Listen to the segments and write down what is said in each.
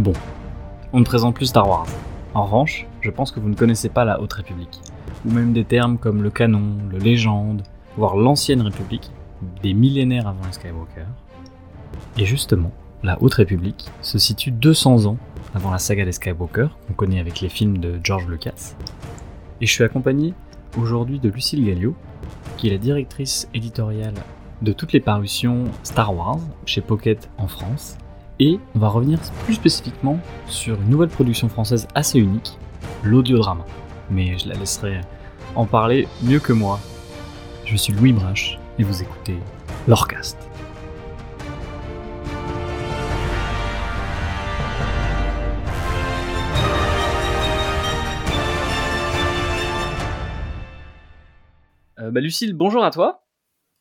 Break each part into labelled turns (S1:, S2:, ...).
S1: Bon, on ne présente plus Star Wars. En revanche, je pense que vous ne connaissez pas la Haute République, ou même des termes comme le canon, le légende, voire l'ancienne République, des millénaires avant les Skywalker. Et justement, la Haute République se situe 200 ans avant la saga des Skywalker, qu'on connaît avec les films de George Lucas. Et je suis accompagné aujourd'hui de Lucille Gallio, qui est la directrice éditoriale de toutes les parutions Star Wars chez Pocket en France. Et on va revenir plus spécifiquement sur une nouvelle production française assez unique, l'audiodrama. Mais je la laisserai en parler mieux que moi. Je suis Louis Brache et vous écoutez l'Orcast. Euh, bah, Lucille, bonjour à toi.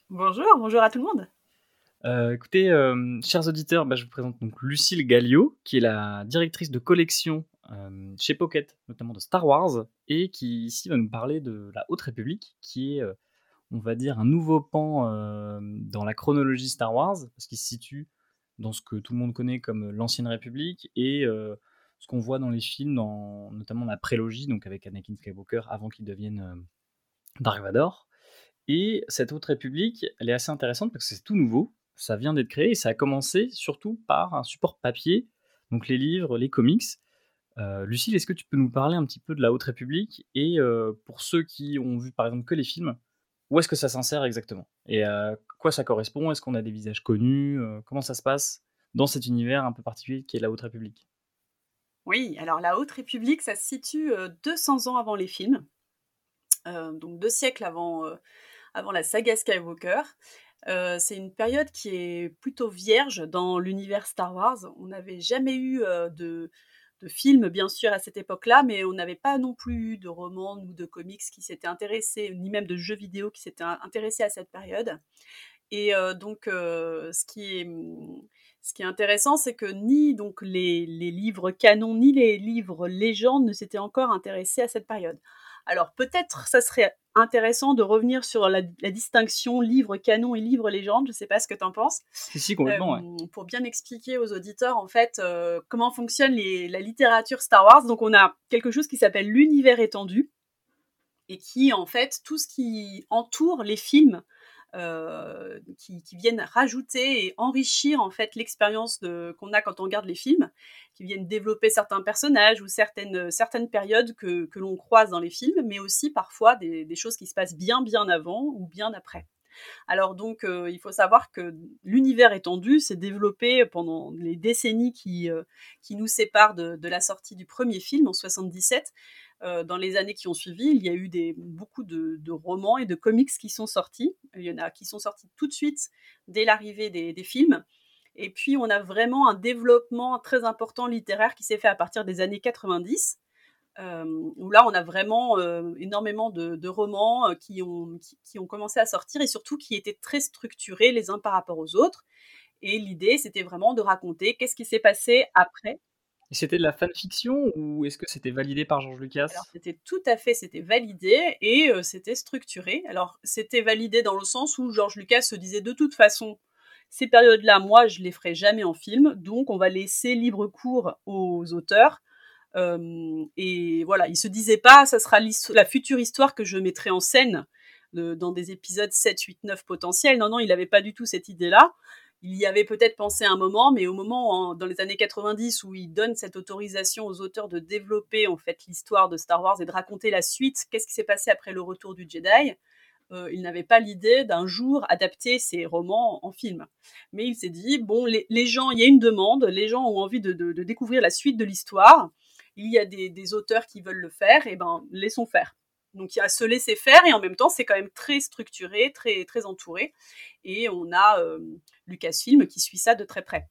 S2: Bonjour, bonjour à tout le monde.
S1: Euh, écoutez, euh, chers auditeurs, bah, je vous présente donc Lucille Gallio, qui est la directrice de collection euh, chez Pocket, notamment de Star Wars, et qui ici va nous parler de la Haute République, qui est, on va dire, un nouveau pan dans la chronologie Star Wars, parce qu'il se situe dans ce que tout le monde connaît comme l'Ancienne République, et ce qu'on voit dans les films, dans, notamment la prélogie, donc avec Anakin Skywalker, avant qu'il devienne Dark Vador. Et cette Haute République, elle est assez intéressante parce que c'est tout nouveau, ça vient d'être créé et ça a commencé surtout par un support papier, donc les livres, les comics. Euh, Lucille, est-ce que tu peux nous parler un petit peu de la Haute République et euh, pour ceux qui ont vu par exemple que les films, où est-ce que ça s'insère exactement Et à quoi ça correspond? Est-ce qu'on a des visages connus? Euh, Comment ça se passe dans cet univers un peu particulier qui est la Haute République?
S2: Oui, alors la Haute République, ça se situe 200 ans avant les films, donc deux siècles avant avant la saga Skywalker. Euh, c'est une période qui est plutôt vierge dans l'univers Star Wars. On n'avait jamais eu euh, de, films, bien sûr, à cette époque-là, mais on n'avait pas non plus de romans ou de comics qui s'étaient intéressés, ni même de jeux vidéo qui s'étaient intéressés à cette période. Et euh, donc, ce qui est ce qui est intéressant, c'est que ni donc les, les, livres canons ni les livres légendes ne s'étaient encore intéressés à cette période. Alors peut-être ça serait intéressant de revenir sur la, distinction livre canon et livre légende. Je ne sais pas ce que tu en penses.
S1: Si, si, complètement.
S2: Euh, pour bien expliquer aux auditeurs, en fait, euh, comment fonctionne la littérature Star Wars. Donc, on a quelque chose qui s'appelle l'univers étendu et qui, en fait, tout ce qui entoure les films euh, qui, viennent rajouter et enrichir en fait l'expérience qu'on a quand on regarde les films, qui viennent développer certains personnages ou certaines, certaines périodes que, que l'on croise dans les films, mais aussi parfois des, choses qui se passent bien bien avant ou bien après. Alors donc, euh, il faut savoir que l'univers étendu s'est développé pendant les décennies qui, euh, qui nous séparent de, de, la sortie du premier film en 77. Euh, dans les années qui ont suivi, il y a eu beaucoup de, romans et de comics qui sont sortis. Il y en a qui sont sortis tout de suite dès l'arrivée des, films. Et puis, on a vraiment un développement très important littéraire qui s'est fait à partir des années 90. Euh, où là, on a vraiment euh, énormément de, romans qui ont, qui, ont commencé à sortir et surtout qui étaient très structurés les uns par rapport aux autres. Et l'idée, c'était vraiment de raconter qu'est-ce qui s'est passé après
S1: c'était de la fanfiction ou est-ce que c'était validé par George Lucas?
S2: C'était tout à fait, c'était validé et euh, c'était structuré. Alors c'était validé dans le sens où George Lucas se disait de toute façon, ces périodes-là, moi je les ferai jamais en film, donc on va laisser libre cours aux auteurs. Et voilà, il se disait pas, ça sera la future histoire que je mettrai en scène euh, dans des épisodes 7, 8, 9 potentiels. Non, non, il n'avait pas du tout cette idée-là il y avait peut-être pensé un moment, mais au moment, dans les années 90, où il donne cette autorisation aux auteurs de développer en fait l'histoire de Star Wars et de raconter la suite, qu'est-ce qui s'est passé après le retour du Jedi, euh, il n'avait pas l'idée d'un jour adapter ses romans en film. Mais il s'est dit, bon, les, gens, il y a une demande, les gens ont envie de, découvrir la suite de l'histoire, il y a des, des, auteurs qui veulent le faire, et ben laissons faire. Donc il y a se laisser faire et en même temps c'est quand même très structuré, très très entouré et on a euh, Lucasfilm qui suit ça de très près.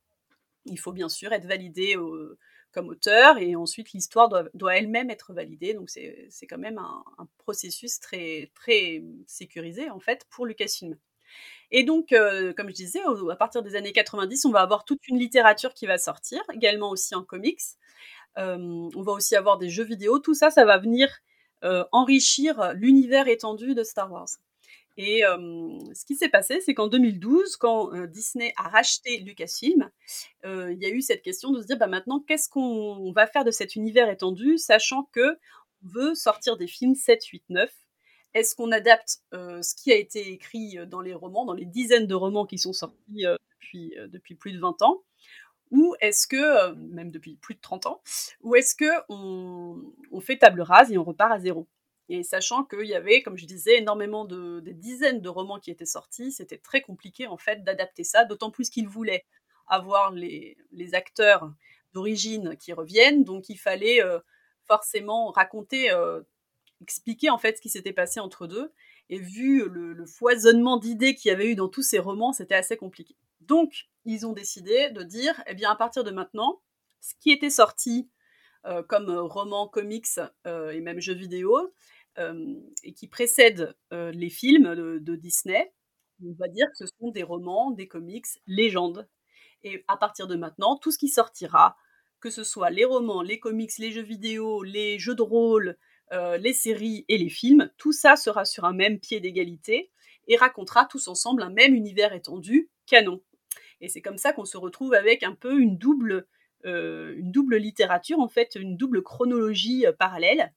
S2: Il faut bien sûr être validé euh, comme auteur et ensuite l'histoire doit, elle-même être validée. Donc c'est quand même un, processus très très sécurisé en fait pour Lucasfilm. Et donc, euh, comme je disais, à partir des années 90, on va avoir toute une littérature qui va sortir, également aussi en comics. on va aussi avoir des jeux vidéo. Tout ça, ça va venir enrichir l'univers étendu de Star Wars. Et ce qui s'est passé, c'est qu'en 2012, quand Disney a racheté Lucasfilm, il y a eu cette question de se dire, bah, maintenant, qu'est-ce qu'on va faire de cet univers étendu, sachant que on veut sortir des films 7, 8, 9 Est-ce qu'on adapte ce qui a été écrit dans les romans, dans les dizaines de romans qui sont sortis depuis, depuis plus de 20 ans? Ou est-ce que, même depuis plus de 30 ans, ou est-ce que on, fait table rase et on repart à zéro? Et sachant qu'il y avait, comme je disais, énormément de des dizaines de romans qui étaient sortis, c'était très compliqué en fait d'adapter ça, d'autant plus qu'ils voulaient avoir les, les acteurs d'origine qui reviennent, donc il fallait euh, forcément raconter, euh, expliquer en fait ce qui s'était passé entre deux. Et vu le, foisonnement d'idées qu'il y avait eu dans tous ces romans, c'était assez compliqué. Donc, ils ont décidé de dire, eh bien, à partir de maintenant, ce qui était sorti euh, comme roman, comics et même jeux vidéo, euh, et qui précèdent euh, les films de, Disney, on va dire que ce sont des romans, des comics, légendes. Et à partir de maintenant, tout ce qui sortira, que ce soit les romans, les comics, les jeux vidéo, les jeux de rôle, euh, les séries et les films, tout ça sera sur un même pied d'égalité et racontera tous ensemble un même univers étendu, canon. Et c'est comme ça qu'on se retrouve avec un peu une double, une double littérature, en fait, une double chronologie parallèle,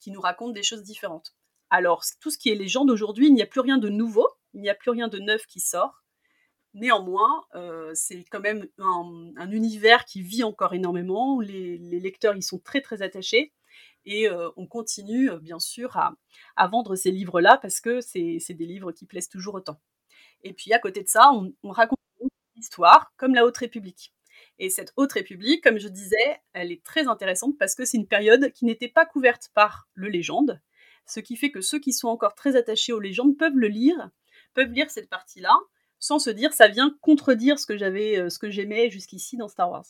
S2: qui nous racontent des choses différentes. Alors, tout ce qui est légende aujourd'hui, il n'y a plus rien de nouveau, il n'y a plus rien de neuf qui sort. Néanmoins, euh, c'est quand même un, univers qui vit encore énormément. Les, lecteurs y sont très très attachés. Et euh, on continue, euh, bien sûr, à, vendre ces livres-là parce que c'est des livres qui plaisent toujours autant. Et puis, à côté de ça, on, on raconte histoire comme la Haute République. Et cette haute république, comme je disais, elle est très intéressante parce que c'est une période qui n'était pas couverte par le légende, ce qui fait que ceux qui sont encore très attachés aux légendes peuvent le lire, peuvent lire cette partie-là, sans se dire ça vient contredire ce que j'avais, euh, ce que j'aimais jusqu'ici dans Star Wars.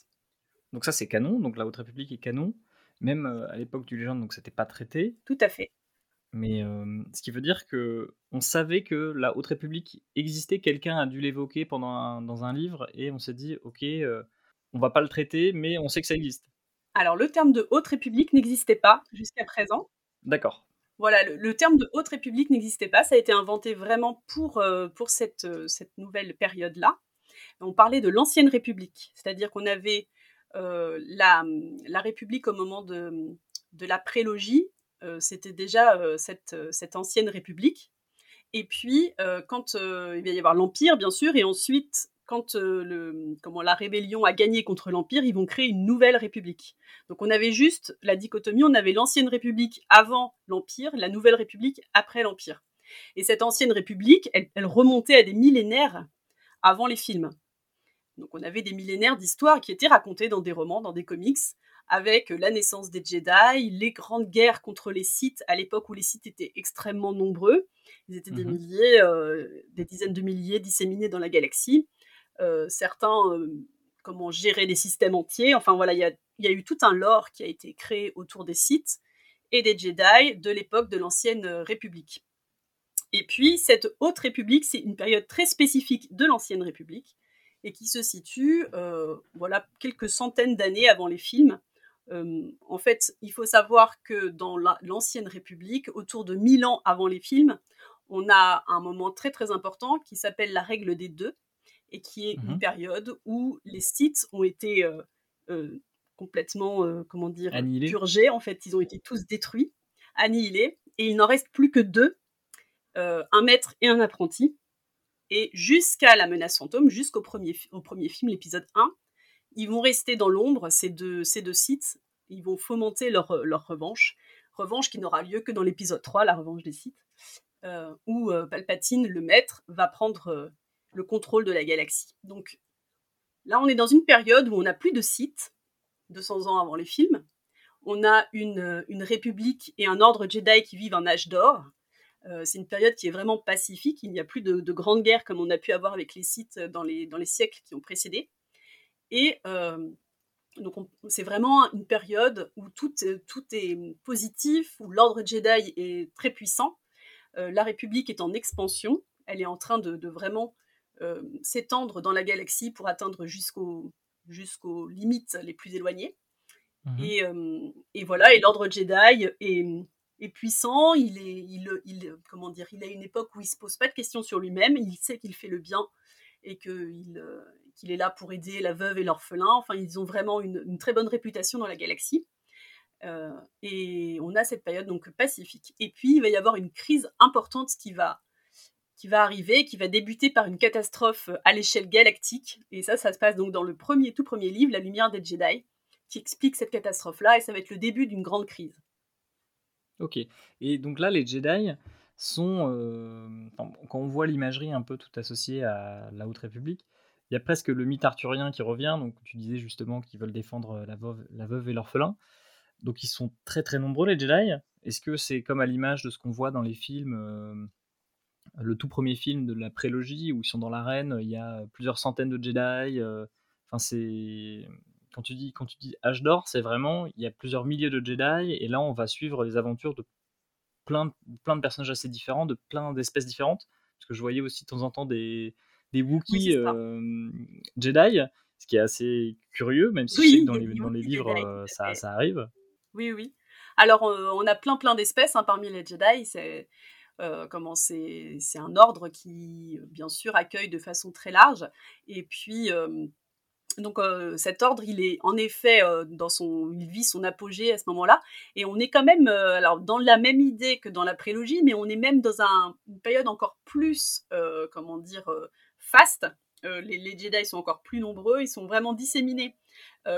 S1: Donc ça c'est canon, donc la Haute République est canon, même euh, à l'époque du légende, donc c'était pas traité.
S2: Tout à fait.
S1: Mais euh, ce qui veut dire que on savait que la Haute République existait, quelqu'un a dû l'évoquer pendant dans un livre et on s'est dit ok, on va pas le traiter, mais on sait que ça existe.
S2: Alors, le terme de Haute République n'existait pas jusqu'à présent.
S1: D'accord.
S2: Voilà, le, terme de Haute République n'existait pas. Ça a été inventé vraiment pour, euh, pour cette, euh, cette nouvelle période-là. On parlait de l'Ancienne République, c'est-à-dire qu'on avait euh, la, la, République au moment de, de la prélogie. C'était déjà cette, cette ancienne République. Et puis, quand il va y avoir l'Empire, bien sûr, et ensuite quand euh, la rébellion a gagné contre l'Empire, ils vont créer une nouvelle république. Donc on avait juste la dichotomie, on avait l'ancienne république avant l'Empire, la nouvelle république après l'Empire. Et cette ancienne république, elle, remontait à des millénaires avant les films. Donc on avait des millénaires d'histoire qui étaient racontées dans des romans, dans des comics, avec la naissance des Jedi, les grandes guerres contre les Sith à l'époque où les Sith étaient extrêmement nombreux. Ils étaient des mmh milliers, euh, des dizaines de milliers disséminés dans la galaxie. Euh, certains euh, comment gérer des systèmes entiers. Enfin voilà, il y a, eu tout un lore qui a été créé autour des sites et des Jedi de l'époque de l'ancienne République. Et puis cette haute République, c'est une période très spécifique de l'ancienne République et qui se situe, voilà, quelques centaines d'années avant les films. En fait, il faut savoir que dans l'ancienne République, autour de 1000 ans avant les films, on a un moment très très important qui s'appelle la règle des deux, et qui est une mmh période où les sites ont été euh, euh, complètement, euh, comment dire, purgés. En fait, ils ont été tous détruits, annihilés, et il n'en reste plus que deux, un maître et un apprenti. Et jusqu'à la menace fantôme, jusqu'au premier, au premier film, l'épisode 1, ils vont rester dans l'ombre, ces deux, ces deux sites. Ils vont fomenter leur, leur revanche. Revanche qui n'aura lieu que dans l'épisode 3, la revanche des sites, où Palpatine, le maître, va prendre le contrôle de la galaxie. Donc là, on est dans une période où on n'a plus de sites, 200 ans avant les films. On a une, une république et un ordre Jedi qui vivent un âge d'or. Euh, c'est une période qui est vraiment pacifique. Il n'y a plus de, grandes guerres comme on a pu avoir avec les sites dans les, dans les siècles qui ont précédé. Et euh, donc c'est vraiment une période où tout, tout est positif, où l'ordre Jedi est très puissant. Euh, la République est en expansion. Elle est en train de, de vraiment euh, s'étendre dans la galaxie pour atteindre jusqu'aux jusqu'aux limites les plus éloignées. Mhm. Et, euh, et, voilà, et l'ordre Jedi est, est puissant, il est, il, il, comment dire, il a une époque où il se pose pas de questions sur lui-même, il sait qu'il fait le bien et qu'il qu'il est là pour aider la veuve et l'orphelin. Enfin, ils ont vraiment une, très bonne réputation dans la galaxie. Euh, et on a cette période donc pacifique. Et puis il va y avoir une crise importante qui va arriver, qui va débuter par une catastrophe à l'échelle galactique. Et ça, ça se passe donc dans le premier, tout premier livre, La Lumière des Jedi, qui explique cette catastrophe-là, et ça va être le début d'une grande crise.
S1: Ok. Et donc là, les Jedi sont, euh, quand on voit l'imagerie un peu tout associée à la Haute République, il y a presque le mythe arthurien qui revient. Donc tu disais justement qu'ils veulent défendre la veuve, la veuve et l'orphelin. Donc ils sont très très nombreux les Jedi. Est-ce que c'est comme à l'image de ce qu'on voit dans les films, euh, le tout premier film de la prélogie où ils sont dans l'arène, il y a plusieurs centaines de Jedi. Euh, c'est quand tu dis quand tu dis âge d'or, c'est vraiment il y a plusieurs milliers de Jedi et là on va suivre les aventures de plein, plein de personnages assez différents, de plein d'espèces différentes. Parce que je voyais aussi de temps en temps des, des Wookiees Jedi, ce qui est assez curieux, même si dans, les, dans les, livres euh, ça, ça, arrive.
S2: Oui, oui. Alors on a plein plein d'espèces hein, parmi les Jedi. C'est comment c'est un ordre qui bien sûr accueille de façon très large. Et puis donc cet ordre, il est en effet dans son, il vit son apogée à ce moment-là, et on est quand même, alors dans la même idée que dans la prélogie, mais on est même dans une période encore plus, comment dire, faste. Les, les, Jedi sont encore plus nombreux, ils sont vraiment disséminés.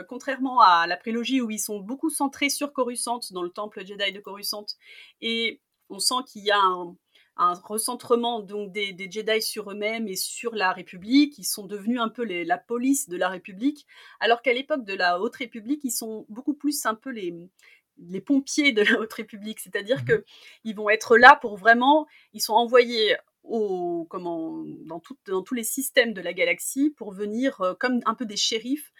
S2: contrairement à la prélogie où ils sont beaucoup centrés sur Coruscant, dans le temple Jedi de Coruscant, et on sent qu'il y a un, un recentrement donc des, Jedi sur eux-mêmes et sur la République. Ils sont devenus un peu la police de la République, alors qu'à l'époque de la Haute République, ils sont beaucoup plus un peu les, les pompiers de la Haute République, c'est-à-dire mmh que ils vont être là pour vraiment, ils sont envoyés au, comment, dans, dans tous les systèmes de la galaxie pour venir euh, comme un peu des shérifs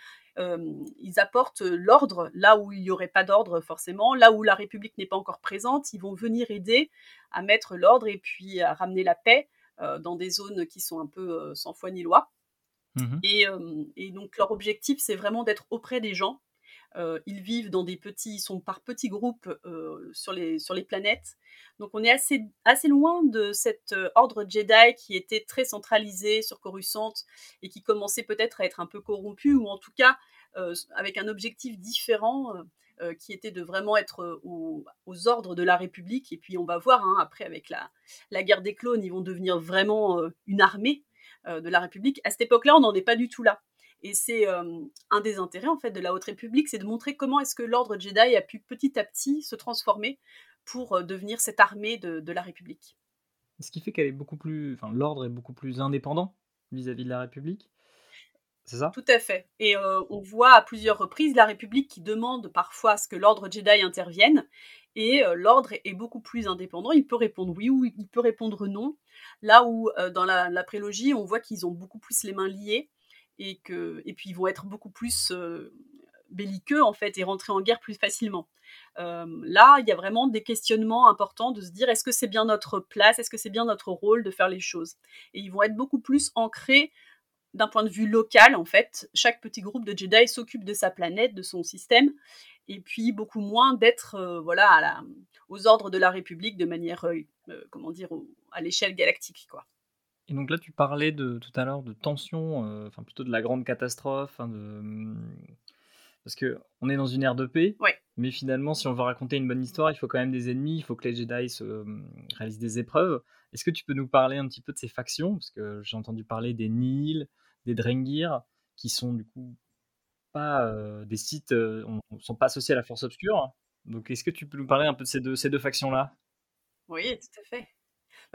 S2: ils apportent l'ordre là où il n'y aurait pas d'ordre forcément, là où la République n'est pas encore présente, ils vont venir aider à mettre l'ordre et puis à ramener la paix dans des zones qui sont un peu sans foi ni loi. Mmh et, donc leur objectif, c'est vraiment d'être auprès des gens euh, ils vivent dans des petits, sont par petits groupes euh, sur, les, planètes. Donc on est assez, loin de cet euh, ordre Jedi qui était très centralisé sur Coruscant et qui commençait peut-être à être un peu corrompu ou en tout cas avec un objectif différent. qui était de vraiment être aux, ordres de la République. Et puis on va voir, hein, après avec la guerre des clones, ils vont devenir vraiment une armée de la République. À cette époque-là, on n'en est pas du tout là. Et c'est un des intérêts en fait de la Haute République, c'est de montrer comment est-ce que l'ordre Jedi a pu petit à petit se transformer pour devenir cette armée de, la République.
S1: Ce qui fait qu'elle est beaucoup plus, enfin l'ordre est beaucoup plus indépendant vis-à-vis de la République. C'est ça?
S2: Tout à fait. Et on voit à plusieurs reprises la République qui demande parfois à ce que l'ordre Jedi intervienne. Et l'ordre est beaucoup plus indépendant. Il peut répondre oui ou il peut répondre non. Là où dans la prélogie, on voit qu'ils ont beaucoup plus les mains liées et que et puis ils vont être beaucoup plus euh, belliqueux en fait et rentrer en guerre plus facilement. Euh, là, il y a vraiment des questionnements importants de se dire est-ce que c'est bien notre place, est-ce que c'est bien notre rôle de faire les choses? Et ils vont être beaucoup plus ancrés d'un point de vue local en fait. Chaque petit groupe de Jedi s'occupe de sa planète, de son système, et puis beaucoup moins d'être euh, voilà aux ordres de la République de manière comment dire à l'échelle galactique quoi.
S1: Et donc là, tu parlais de, tout à l'heure de tension, euh, enfin plutôt de la grande catastrophe, hein, de... Mmh, parce que on est dans une ère de paix, mais finalement, si on veut raconter une bonne histoire, il faut quand même des ennemis, il faut que les Jedi se, mmh, réalisent des épreuves. Est-ce que tu peux nous parler un petit peu de ces factions? Parce que j'ai entendu parler des Nihil, des Drengir, qui sont du coup pas euh, des sites, euh, on, sont pas associés à la Force Obscure. Donc est-ce que tu peux nous parler un peu de ces deux, ces deux factions-là?
S2: Oui, tout à fait.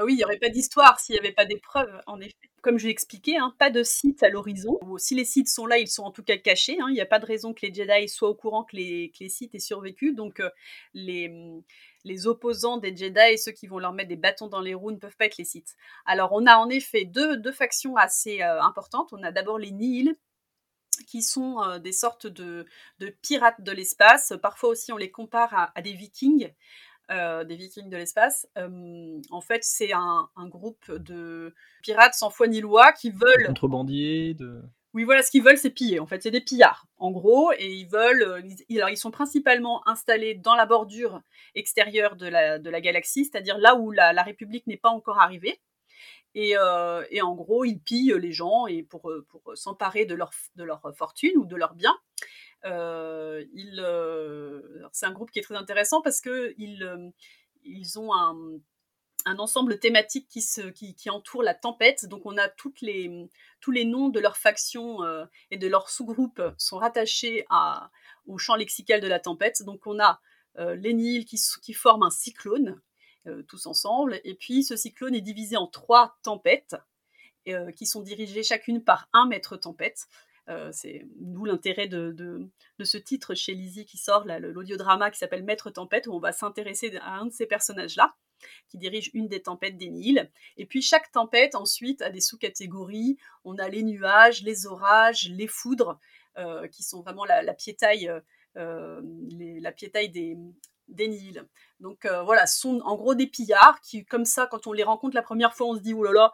S2: Bah oui, il n'y aurait pas d'histoire s'il n'y avait pas d'épreuves, en effet. Comme je l'ai expliqué, hein, pas de sites à l'horizon. Si les sites sont là, ils sont en tout cas cachés. Hein. Il n'y a pas de raison que les Jedi soient au courant que les, sites aient survécu. Donc euh, les, les opposants des Jedi, ceux qui vont leur mettre des bâtons dans les roues, ne peuvent pas être les sites. Alors on a en effet deux, factions assez euh, importantes. On a d'abord les Nihil, qui sont euh, des sortes de, pirates de l'espace. Parfois aussi, on les compare à des vikings. Euh, des Vikings de l'espace. en fait, c'est un, groupe de pirates sans foi ni loi qui veulent.
S1: Contrebandiers de.
S2: Oui, voilà, ce qu'ils veulent, c'est piller. En fait, c'est des pillards, en gros, et ils veulent. Euh, ils, alors, ils sont principalement installés dans la bordure extérieure de la, de la galaxie, c'est-à-dire là où la, République n'est pas encore arrivée. Et, euh, et, en gros, ils pillent les gens et pour, euh, pour s'emparer de leur, de leur fortune ou de leurs biens. Euh, c'est un groupe qui est très intéressant parce que ils, ils ont un, ensemble thématique qui, entoure la tempête. Donc on a tous les noms de leurs factions euh, et de leurs sous-groupes sont rattachés au champ lexical de la tempête. Donc on a euh, les Nils qui, forment un cyclone, euh, tous ensemble. Et puis ce cyclone est divisé en trois tempêtes qui sont dirigées chacune par un maître tempête. C'est d'où l'intérêt de, de, ce titre chez Lizzie qui sort, l'audiodrama qui s'appelle Maître Tempête, où on va s'intéresser à un de ces personnages-là qui dirige une des tempêtes des Nils. Et puis chaque tempête ensuite a des sous-catégories. On a les nuages, les orages, les foudres, euh, qui sont vraiment la, la piétaille, euh, la piétaille des, des. Donc euh, voilà, ce sont en gros des pillards qui, comme ça, quand on les rencontre la première fois, on se dit oh là là.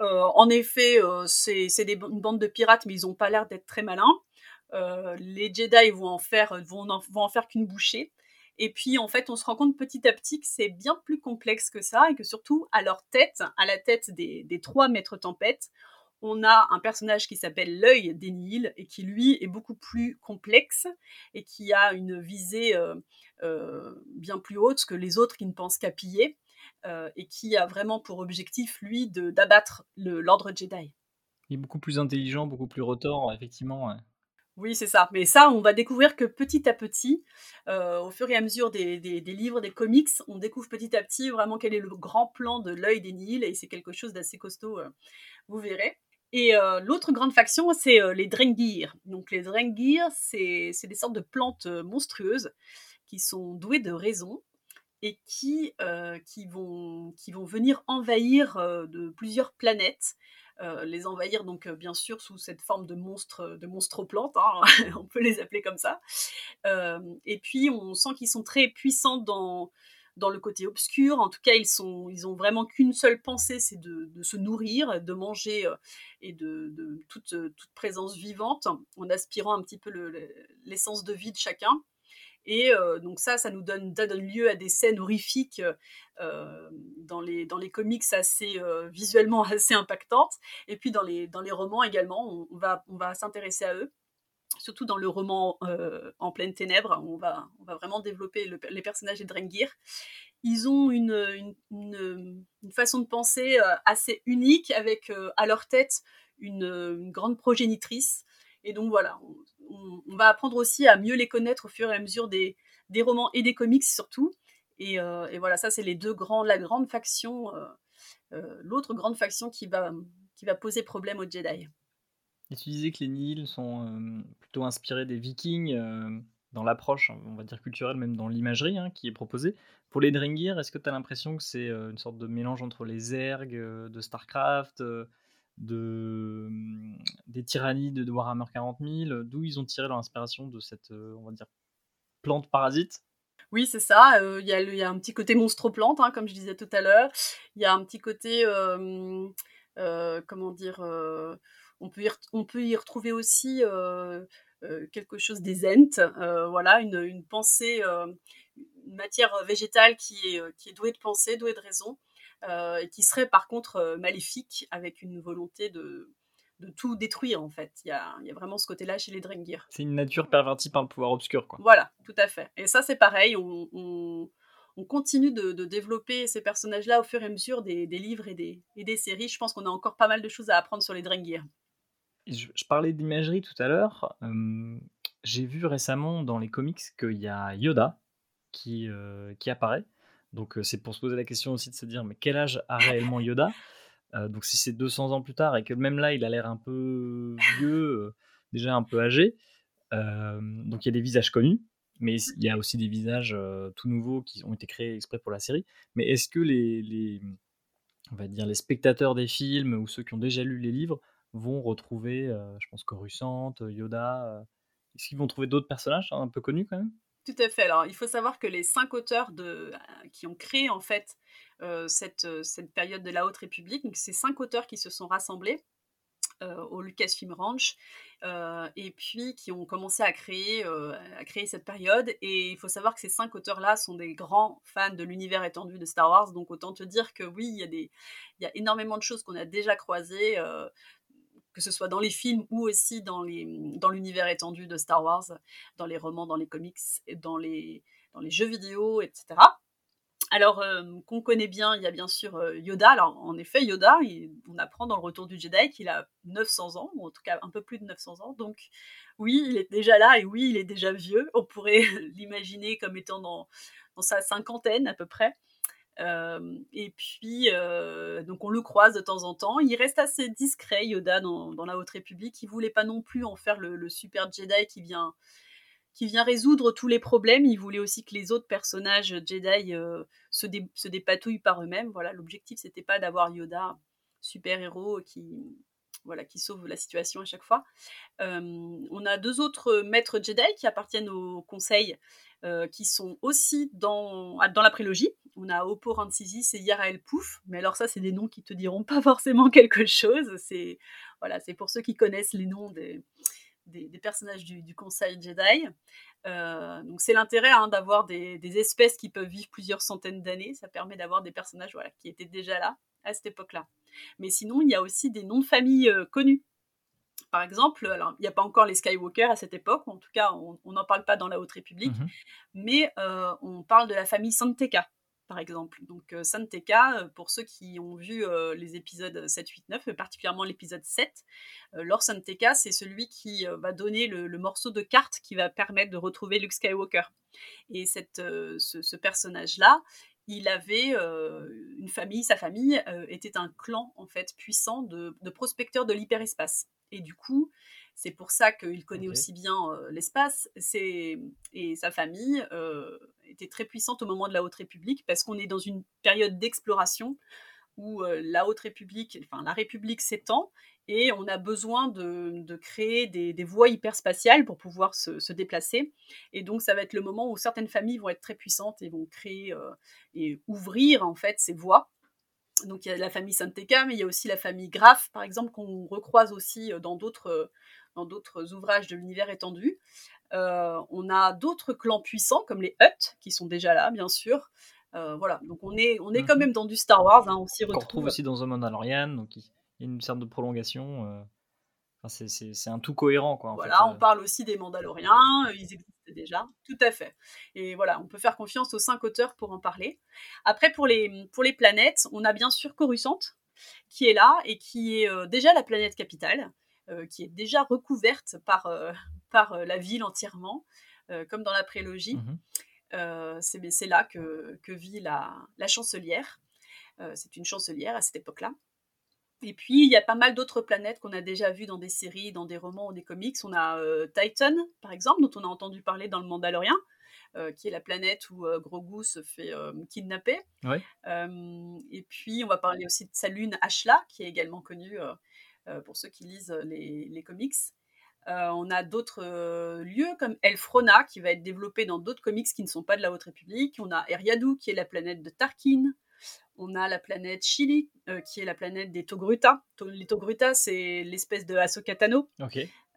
S2: En effet, c'est une bande de pirates, mais ils n'ont pas l'air d'être très malins. les Jedi vont en faire, vont en faire qu'une bouchée. Et puis, en fait, on se rend compte petit à petit que c'est bien plus complexe que ça et que surtout, à leur tête, à la tête des, trois maîtres tempêtes, on a un personnage qui s'appelle l'œil des Nils et qui, lui, est beaucoup plus complexe et qui a une visée euh, euh, bien plus haute que les autres qui ne pensent qu'à piller euh, et qui a vraiment pour objectif, lui, d'abattre l'ordre Jedi.
S1: Il est beaucoup plus intelligent, beaucoup plus retors, effectivement.
S2: Oui, c'est ça. Mais ça, on va découvrir que petit à petit, euh, au fur et à mesure des, livres, des comics, on découvre petit à petit vraiment quel est le grand plan de l'œil des Nils, et c'est quelque chose d'assez costaud, euh, vous verrez. Et euh, l'autre grande faction, c'est les Drengir. Donc les Drengir, c'est des sortes de plantes monstrueuses qui sont douées de raison et qui, qui, vont, venir envahir de plusieurs planètes euh, les envahir donc euh, bien sûr sous cette forme de monstre de monstres plantes, hein, on peut les appeler comme ça. Euh, et puis on sent qu'ils sont très puissants dans dans le côté obscur. En tout cas, ils sont, ils ont vraiment qu'une seule pensée, c'est de, se nourrir, de manger et de, toute, toute, présence vivante, en aspirant un petit peu l'essence de vie de chacun. Et euh, donc ça, ça nous donne, lieu à des scènes horrifiques euh, dans, les, comics assez euh, visuellement assez impactantes. Et puis dans les, romans également, on, va, s'intéresser à eux. Surtout dans le roman En pleine ténèbres, on va, on va vraiment développer les personnages des Drengir. Ils ont une, façon de penser assez unique, avec à leur tête une, grande progénitrice. Et donc voilà, va apprendre aussi à mieux les connaître au fur et à mesure des, romans et des comics surtout. Euh, et, voilà, ça c'est les deux grands, la grande faction, euh, euh, l'autre grande faction qui va, qui va poser problème aux Jedi.
S1: Et tu disais que les Nihil sont plutôt inspirés des Vikings dans l'approche, on va dire culturelle, même dans l'imagerie hein, qui est proposée. Pour les Drengir, est-ce que tu as l'impression que c'est une sorte de mélange entre les Zerg de StarCraft de, mmh, des tyrannies de Warhammer 40 000, d'où ils ont tiré leur inspiration de cette, on va dire, plante parasite
S2: oui, c'est ça. Il y, y, a un petit côté monstre-plante, hein, comme je disais tout à l'heure. Il y a un petit côté, euh, comment dire, on, peut y on peut y retrouver aussi quelque chose des Ents, voilà, une, une pensée, une matière végétale qui est, qui est douée de pensée, douée de raison. Euh, qui serait par contre euh, maléfique avec une volonté de, de tout détruire en fait. Il y a, y a, vraiment ce côté-là chez les Drengir.
S1: C'est une nature pervertie par le pouvoir obscur quoi.
S2: Voilà, tout à fait. Et ça c'est pareil, on, on, continue de, de, développer ces personnages-là au fur et à mesure des, des livres et des, et des, séries. Je pense qu'on a encore pas mal de choses à apprendre sur les Drengir.
S1: Je, je parlais d'imagerie tout à l'heure. Euh, j'ai vu récemment dans les comics qu'il y a Yoda qui, qui apparaît. Donc c'est pour se poser la question aussi de se dire, mais quel âge a réellement Yoda? Donc si c'est 200 ans plus tard et que même là, il a l'air un peu vieux, déjà un peu âgé, donc il y a des visages connus, mais il y a aussi des visages tout nouveaux qui ont été créés exprès pour la série. Mais est-ce que les, on va dire les spectateurs des films ou ceux qui ont déjà lu les livres vont retrouver, je pense, Coruscant, Yoda Est-ce qu'ils vont trouver d'autres personnages hein, un peu connus quand même?
S2: Tout à fait. Alors, il faut savoir que les cinq auteurs euh, qui ont créé en fait euh, cette, euh, cette, période de la Haute République, donc ces cinq auteurs qui se sont rassemblés, au Lucasfilm Ranch, et puis qui ont commencé à créer, cette période. Et il faut savoir que ces cinq auteurs-là sont des grands fans de l'univers étendu de Star Wars, donc autant te dire que oui, il y a énormément de choses qu'on a déjà croisées que ce soit dans les films ou aussi dans, les, dans l'univers étendu de Star Wars, dans les romans, dans les comics, dans les, dans les jeux vidéo, etc. Alors, euh, qu'on connaît bien, il y a bien sûr euh, Yoda. Alors, en effet, Yoda, on apprend dans le Retour du Jedi qu'il a 900 ans, ou en tout cas un peu plus de 900 ans. Donc, oui, il est déjà là et oui, il est déjà vieux. On pourrait l'imaginer comme étant dans, dans sa cinquantaine à peu près et puis, donc on le croise de temps en temps. Il reste assez discret, Yoda, dans, la Haute République. Il voulait pas non plus en faire le, super Jedi qui vient, qui vient résoudre tous les problèmes. Il voulait aussi que les autres personnages Jedi se, se, dépatouillent par eux-mêmes. Voilà, l'objectif c'était pas d'avoir Yoda super héros qui voilà, qui sauve la situation à chaque fois. on a deux autres maîtres Jedi qui appartiennent au conseil, qui sont aussi dans, dans la prélogie. On a Oppo Rancisis et Yarael Pouf, mais alors ça, c'est des noms qui te diront pas forcément quelque chose. C'est voilà, c'est pour ceux qui connaissent les noms des, des, personnages du, Conseil Jedi. Euh, donc c'est l'intérêt hein, d'avoir des, espèces qui peuvent vivre plusieurs centaines d'années. Ça permet d'avoir des personnages voilà, qui étaient déjà là à cette époque-là. Mais sinon, il y a aussi des noms de famille euh, connus. Par exemple, alors il n'y a pas encore les Skywalker à cette époque, en tout cas on n'en parle pas dans la Haute République, mhm. mais euh, on parle de la famille Santeka par exemple. Donc euh, Santeka, euh, pour ceux qui ont vu euh, les épisodes 7, 8, 9, particulièrement l'épisode 7, Lord Santeka, c'est celui qui va donner le, morceau de carte qui va permettre de retrouver Luke Skywalker. Et cette, ce, personnage-là, il avait une famille, sa famille était un clan en fait puissant de, de prospecteurs de l'hyperespace. Et du coup, c'est pour ça qu'il connaît aussi bien l'espace. Et sa famille était très puissante au moment de la Haute République parce qu'on est dans une période d'exploration où la Haute République, enfin la République s'étend et on a besoin de, créer des, voies hyperspatiales pour pouvoir se, déplacer. Et donc ça va être le moment où certaines familles vont être très puissantes et vont créer et ouvrir en fait ces voies. Donc il y a la famille Santeka, mais il y a aussi la famille Graf, par exemple, qu'on recroise aussi dans d'autres dans d'autres ouvrages de l'univers étendu. Euh, on a d'autres clans puissants comme les Hutt qui sont déjà là, bien sûr. Euh, voilà, donc on est, on est quand mhm. même dans du Star Wars. Hein, on s'y retrouve.
S1: On retrouve aussi dans The Mandalorian, donc il y a une sorte de prolongation. Euh, c'est un tout cohérent. Quoi,
S2: voilà, on parle aussi des Mandaloriens, ils existaient déjà, tout à fait. Et voilà, on peut faire confiance aux cinq auteurs pour en parler. Après, pour les, pour les planètes, on a bien sûr Coruscant, qui est là et qui est déjà la planète capitale. Euh, qui est déjà recouverte par, euh, par euh, la ville entièrement, comme dans la prélogie. Mmh c'est là que, que vit la, la chancelière. c'est une chancelière à cette époque-là. Et puis, il y a pas mal d'autres planètes qu'on a déjà vues dans des séries, dans des romans ou des comics. On a Titan, par exemple, dont on a entendu parler dans le Mandalorien, qui est la planète où Grogu se fait kidnapper. et puis, on va parler aussi de sa lune Ashla, qui est également connue euh, pour ceux qui lisent euh, les, comics. Euh, on a d'autres lieux comme Elfrona qui va être développé dans d'autres comics qui ne sont pas de la Haute République. On a Eriadu qui est la planète de Tarkin. On a la planète Chili qui est la planète des Togruta. Les Togruta c'est l'espèce de Ahsoka Tano.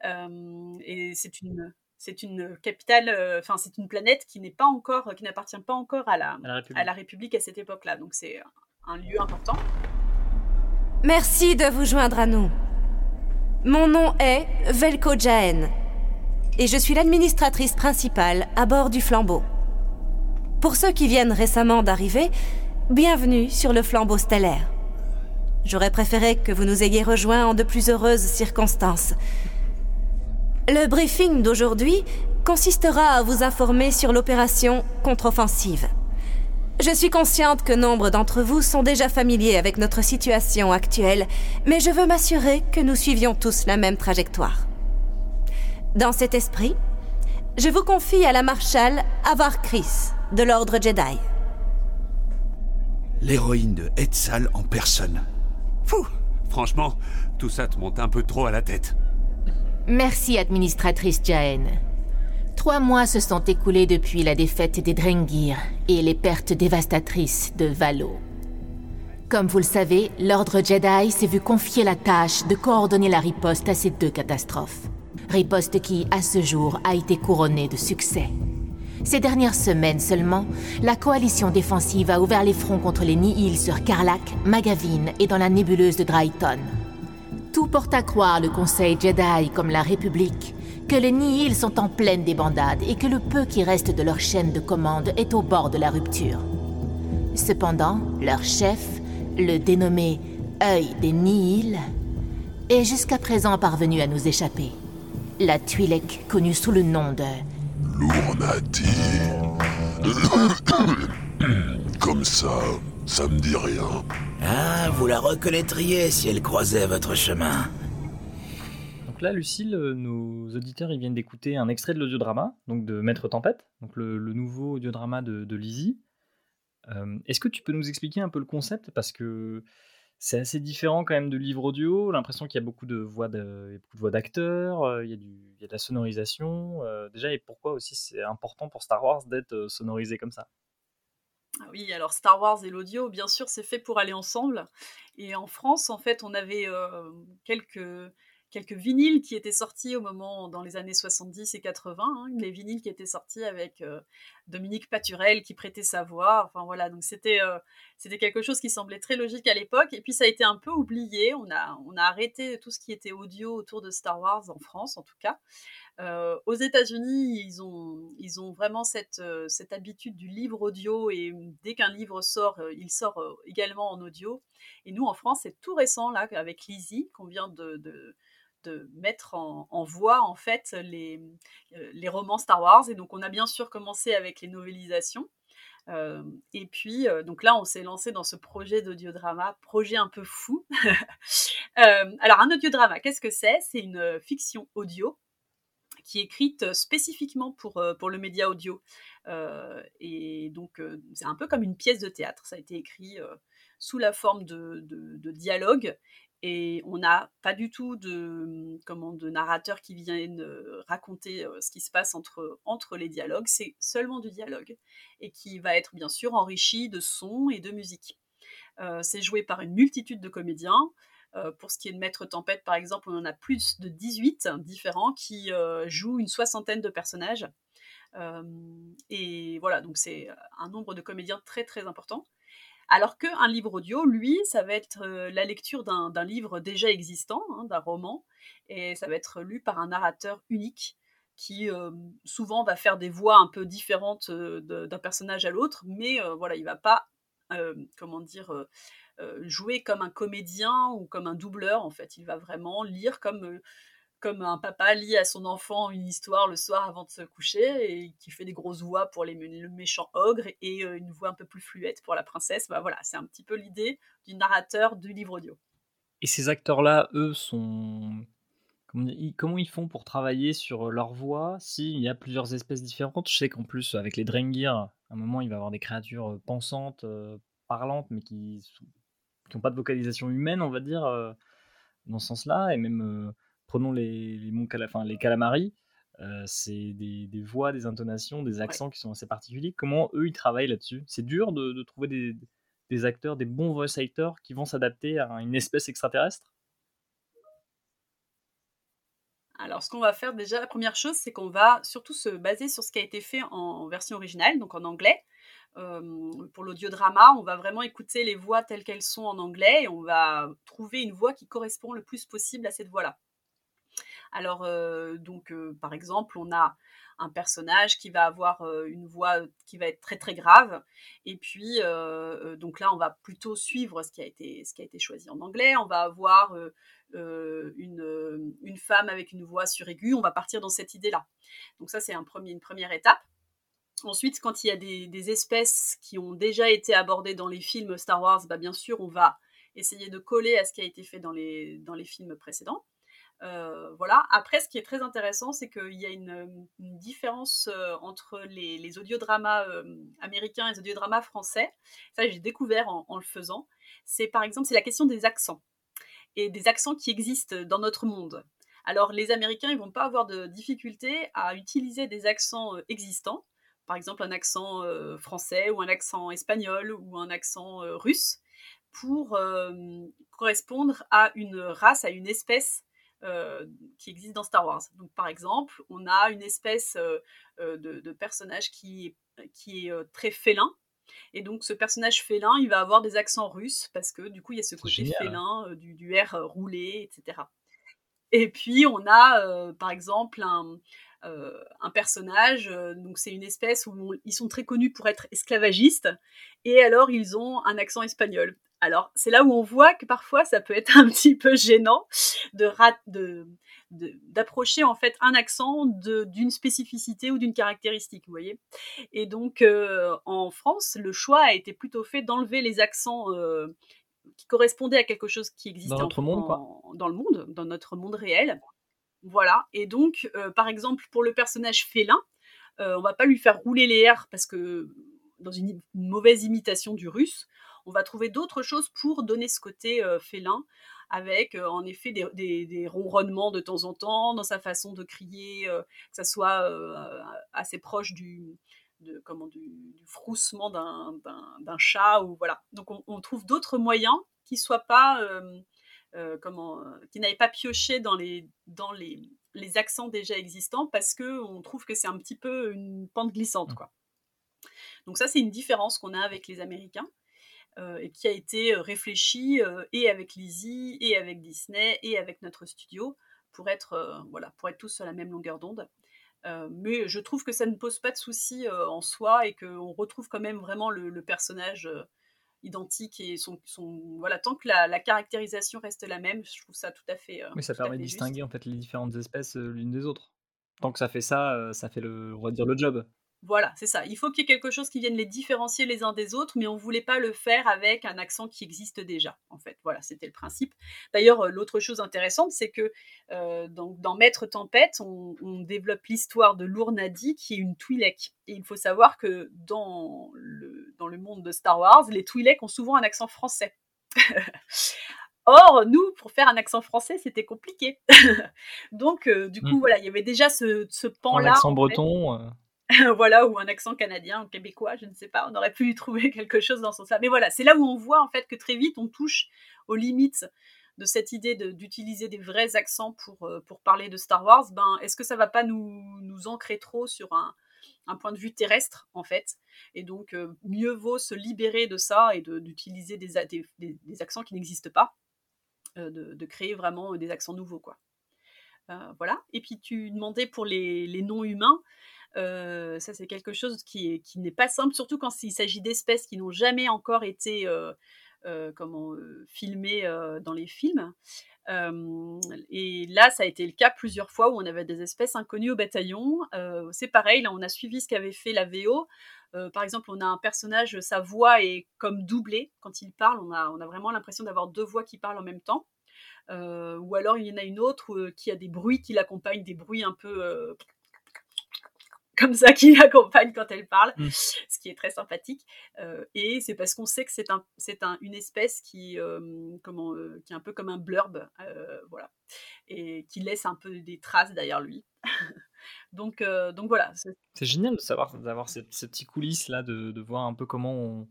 S2: et c'est une c'est une capitale, enfin c'est une planète qui n'est pas encore, qui n'appartient pas encore à la, à la République à cette époque-là. Donc c'est un lieu important.
S3: Merci de vous joindre à nous. Mon nom est Velko Jaen et je suis l'administratrice principale à bord du flambeau. Pour ceux qui viennent récemment d'arriver, bienvenue sur le flambeau stellaire. J'aurais préféré que vous nous ayez rejoints en de plus heureuses circonstances. Le briefing d'aujourd'hui consistera à vous informer sur l'opération contre-offensive. Je suis consciente que nombre d'entre vous sont déjà familiers avec notre situation actuelle, mais je veux m'assurer que nous suivions tous la même trajectoire. Dans cet esprit, je vous confie à la marshal Avar Chris, de l'Ordre Jedi.
S4: L'héroïne de Etzal en personne.
S5: Fou Franchement, tout ça te monte un peu trop à la tête.
S6: Merci, administratrice Jaen. Trois mois se sont écoulés depuis la défaite des Drengir et les pertes dévastatrices de Valo. Comme vous le savez, l'Ordre Jedi s'est vu confier la tâche de coordonner la riposte à ces deux catastrophes. Riposte qui, à ce jour, a été couronnée de succès. Ces dernières semaines seulement, la coalition défensive a ouvert les fronts contre les Nihil sur Karlak, Magavin et dans la nébuleuse de Drayton. Tout porte à croire le Conseil Jedi comme la République que les Nihil sont en pleine débandade et que le peu qui reste de leur chaîne de commande est au bord de la rupture. Cependant, leur chef, le dénommé œil des Nihil, est jusqu'à présent parvenu à nous échapper. La Twi'lek, connue sous le nom de
S7: Lournati. Comme ça, ça me dit rien.
S8: Ah, vous la reconnaîtriez si elle croisait votre chemin.
S1: Donc là, Lucille, euh, nos auditeurs ils viennent d'écouter un extrait de l'audiodrama, donc de Maître Tempête, donc le, nouveau audiodrama de, de Lizzie. Euh, Est-ce que tu peux nous expliquer un peu le concept? Parce que c'est assez différent quand même de livre audio. L'impression qu'il y a beaucoup de voix il d'acteurs, euh, il, du- il y a de la sonorisation. déjà, et pourquoi aussi c'est important pour Star Wars d'être sonorisé comme ça?
S2: Ah Oui, alors Star Wars et l'audio, bien sûr, c'est fait pour aller ensemble. Et en France, en fait, on avait quelques, quelques vinyles qui étaient sortis au moment, dans les années 70 et 80. hein, les vinyles qui étaient sortis avec euh, Dominique Paturel qui prêtait sa voix. Enfin voilà, donc c'était euh, c'était quelque chose qui semblait très logique à l'époque. Et puis ça a été un peu oublié. On a, on a arrêté tout ce qui était audio autour de Star Wars en France, en tout cas. Euh, aux États-Unis, ils ont, ils ont vraiment cette, cette habitude du livre audio et dès qu'un livre sort, il sort également en audio. Et nous, en France, c'est tout récent, là, avec Lizzie, qu'on vient de, de, de mettre en, en voix, en fait, les, euh, les romans Star Wars. Et donc, on a bien sûr commencé avec les novélisations. Euh, et puis, euh, donc là, on s'est lancé dans ce projet d'audiodrama, projet un peu fou. Alors, un audiodrama, qu'est-ce que c'est? C'est une fiction audio qui est écrite spécifiquement pour, pour le média audio. Et donc, c'est un peu comme une pièce de théâtre. Ça a été écrit sous la forme de, de, de dialogue. Et on n'a pas du tout de, comment, de narrateur qui viennent raconter ce qui se passe entre, entre les dialogues. C'est seulement du dialogue. Et qui va être bien sûr enrichi de sons et de musique. C'est joué par une multitude de comédiens. Pour ce qui est de Maître Tempête, par exemple, on en a plus de 18 différents qui jouent une soixantaine de personnages. Et voilà, donc c'est un nombre de comédiens très très important. Alors qu'un livre audio, lui, ça va être euh, la lecture d'un livre déjà existant, hein, d'un roman, et ça va être lu par un narrateur unique qui euh, souvent va faire des voix un peu différentes euh, d'un personnage à l'autre, mais euh, voilà, il va pas, comment dire, jouer comme un comédien ou comme un doubleur, en fait. Il va vraiment lire comme, comme un papa lit à son enfant une histoire le soir avant de se coucher et qui fait des grosses voix pour les, le méchant ogre et euh, une voix un peu plus fluette pour la princesse. Bah voilà, c'est un petit peu l'idée du narrateur du livre audio.
S1: Et ces acteurs-là, eux, sont. Comment, ils- font pour travailler sur leur voix s'il y a plusieurs espèces différentes? Je sais qu'en plus, avec les Drengir, à un moment, il va y avoir des créatures euh, pensantes, euh, parlantes, mais qui n'ont pas de vocalisation humaine, on va dire, euh, dans ce sens-là. Et même, euh, prenons les, les, monts cala- enfin, les calamari, euh, c'est des, des voix, des intonations, des accents qui sont assez particuliers. Comment eux, ils travaillent là-dessus? C'est dur de, de trouver des, des acteurs, des bons voice actors qui vont s'adapter à une espèce extraterrestre?
S2: Alors, ce qu'on va faire déjà, la première chose, c'est qu'on va surtout se baser sur ce qui a été fait en version originale, donc en anglais. Euh, pour l'audiodrama, on va vraiment écouter les voix telles qu'elles sont en anglais et on va trouver une voix qui correspond le plus possible à cette voix-là. Alors, euh, donc, euh, par exemple, on a un personnage qui va avoir euh, une voix qui va être très très grave, et puis donc là, on va plutôt suivre ce qui a été ce qui a été choisi en anglais. On va avoir une, femme avec une voix suraiguë. On va partir dans cette idée-là. Donc ça, c'est une première étape. Ensuite, quand il y a des, espèces qui ont déjà été abordées dans les films Star Wars, bah, bien sûr, on va essayer de coller à ce qui a été fait dans les films précédents. Euh, voilà. Après, ce qui est très intéressant, c'est qu'il y a une, différence euh, entre les, audiodramas euh, américains et les audiodramas français. Ça, j'ai découvert en, le faisant. C'est par exemple, c'est la question des accents et des accents qui existent dans notre monde. Alors, les Américains, ils vont pas avoir de difficulté à utiliser des accents existants, par exemple un accent français ou un accent espagnol ou un accent russe. pour correspondre à une race, à une espèce qui existe dans Star Wars. Donc, par exemple, on a une espèce de, de, personnage qui est, qui est très félin. Et donc, ce personnage félin, il va avoir des accents russes parce que du coup, il y a ce côté félin, du, du, R roulé, etc. Et puis, on a, par exemple, un, un personnage, donc c'est une espèce où ils sont très connus pour être esclavagistes, et alors ils ont un accent espagnol. Alors, c'est là où on voit que parfois ça peut être un petit peu gênant de, de, d'approcher en fait un accent d'une spécificité ou d'une caractéristique, vous voyez. Et donc en France, le choix a été plutôt fait d'enlever les accents qui correspondaient à quelque chose qui existait
S1: dans, notre monde,
S2: dans le monde, dans notre monde réel. Voilà. Et donc, par exemple, pour le personnage félin, on va pas lui faire rouler les R parce que dans une, mauvaise imitation du russe, on va trouver d'autres choses pour donner ce côté félin avec en effet des, ronronnements de temps en temps dans sa façon de crier, que ça soit assez proche du, de, comment, du, froussement d'un chat ou voilà. Donc on, trouve d'autres moyens qui soient pas comment, qui n'avaient pas pioché dans les dans les, les accents déjà existants parce que on trouve que c'est un petit peu une pente glissante quoi. Donc ça c'est une différence qu'on a avec les Américains. Euh, et qui a été euh, réfléchi euh, et avec Lizzie, et avec Disney, et avec notre studio, pour être, voilà, pour être tous sur la même longueur d'onde. mais je trouve que ça ne pose pas de souci en soi et qu'on retrouve quand même vraiment le, personnage identique et son, son, voilà tant que la, caractérisation reste la même je trouve ça tout à fait
S1: mais ça permet de distinguer en fait les différentes espèces l'une des autres. Tant que ça fait ça ça fait le on va dire le job
S2: voilà, c'est ça. Il faut qu'il y ait quelque chose qui vienne les différencier les uns des autres, mais on ne voulait pas le faire avec un accent qui existe déjà, en fait. Voilà, c'était le principe. D'ailleurs, euh, l'autre chose intéressante, c'est que euh, dans, Maître Tempête, on, développe l'histoire de Lournadi, qui est une Twi'lek. Et il faut savoir que dans le, dans le monde de Star Wars, les Twi'lek ont souvent un accent français. Or, nous, pour faire un accent français, c'était compliqué. Donc, euh, du coup, hmm. voilà, il y avait déjà ce, ce pan-là.
S1: L'accent breton.
S2: voilà, ou un accent canadien ou québécois, je ne sais pas, on aurait pu y trouver quelque chose dans ce sens-là. Mais voilà, c'est là où on voit en fait que très vite on touche aux limites de cette idée d'utiliser des vrais accents pour, euh, pour parler de Star Wars. Ben, est-ce que ça va pas nous, nous ancrer trop sur un, un point de vue terrestre en fait? Et donc euh, mieux vaut se libérer de ça et d'utiliser des, des, accents qui n'existent pas, euh, de, créer vraiment des accents nouveaux quoi. voilà. Et puis tu demandais pour les, les noms humains. Euh, ça, c'est quelque chose qui, n'est pas simple, surtout quand il s'agit d'espèces qui n'ont jamais encore été euh, euh, comment, filmées dans les films. et là, ça a été le cas plusieurs fois où on avait des espèces inconnues au bataillon. c'est pareil, là, on a suivi ce qu'avait fait la VO. par exemple, on a un personnage, sa voix est comme doublée quand il parle. On a vraiment l'impression d'avoir deux voix qui parlent en même temps. ou alors il y en a une autre qui a des bruits qui l'accompagnent, des bruits un peu comme ça qui l'accompagne quand elle parle, mmh. ce qui est très sympathique. Euh, et c'est parce qu'on sait que c'est un, c'est un, une espèce qui, euh, comment, euh, qui est un peu comme un blurb, voilà, et qui laisse un peu des traces derrière lui. donc, donc voilà.
S1: C'est... génial de savoir d'avoir ces, petits coulisses là, de, de, voir un peu comment on,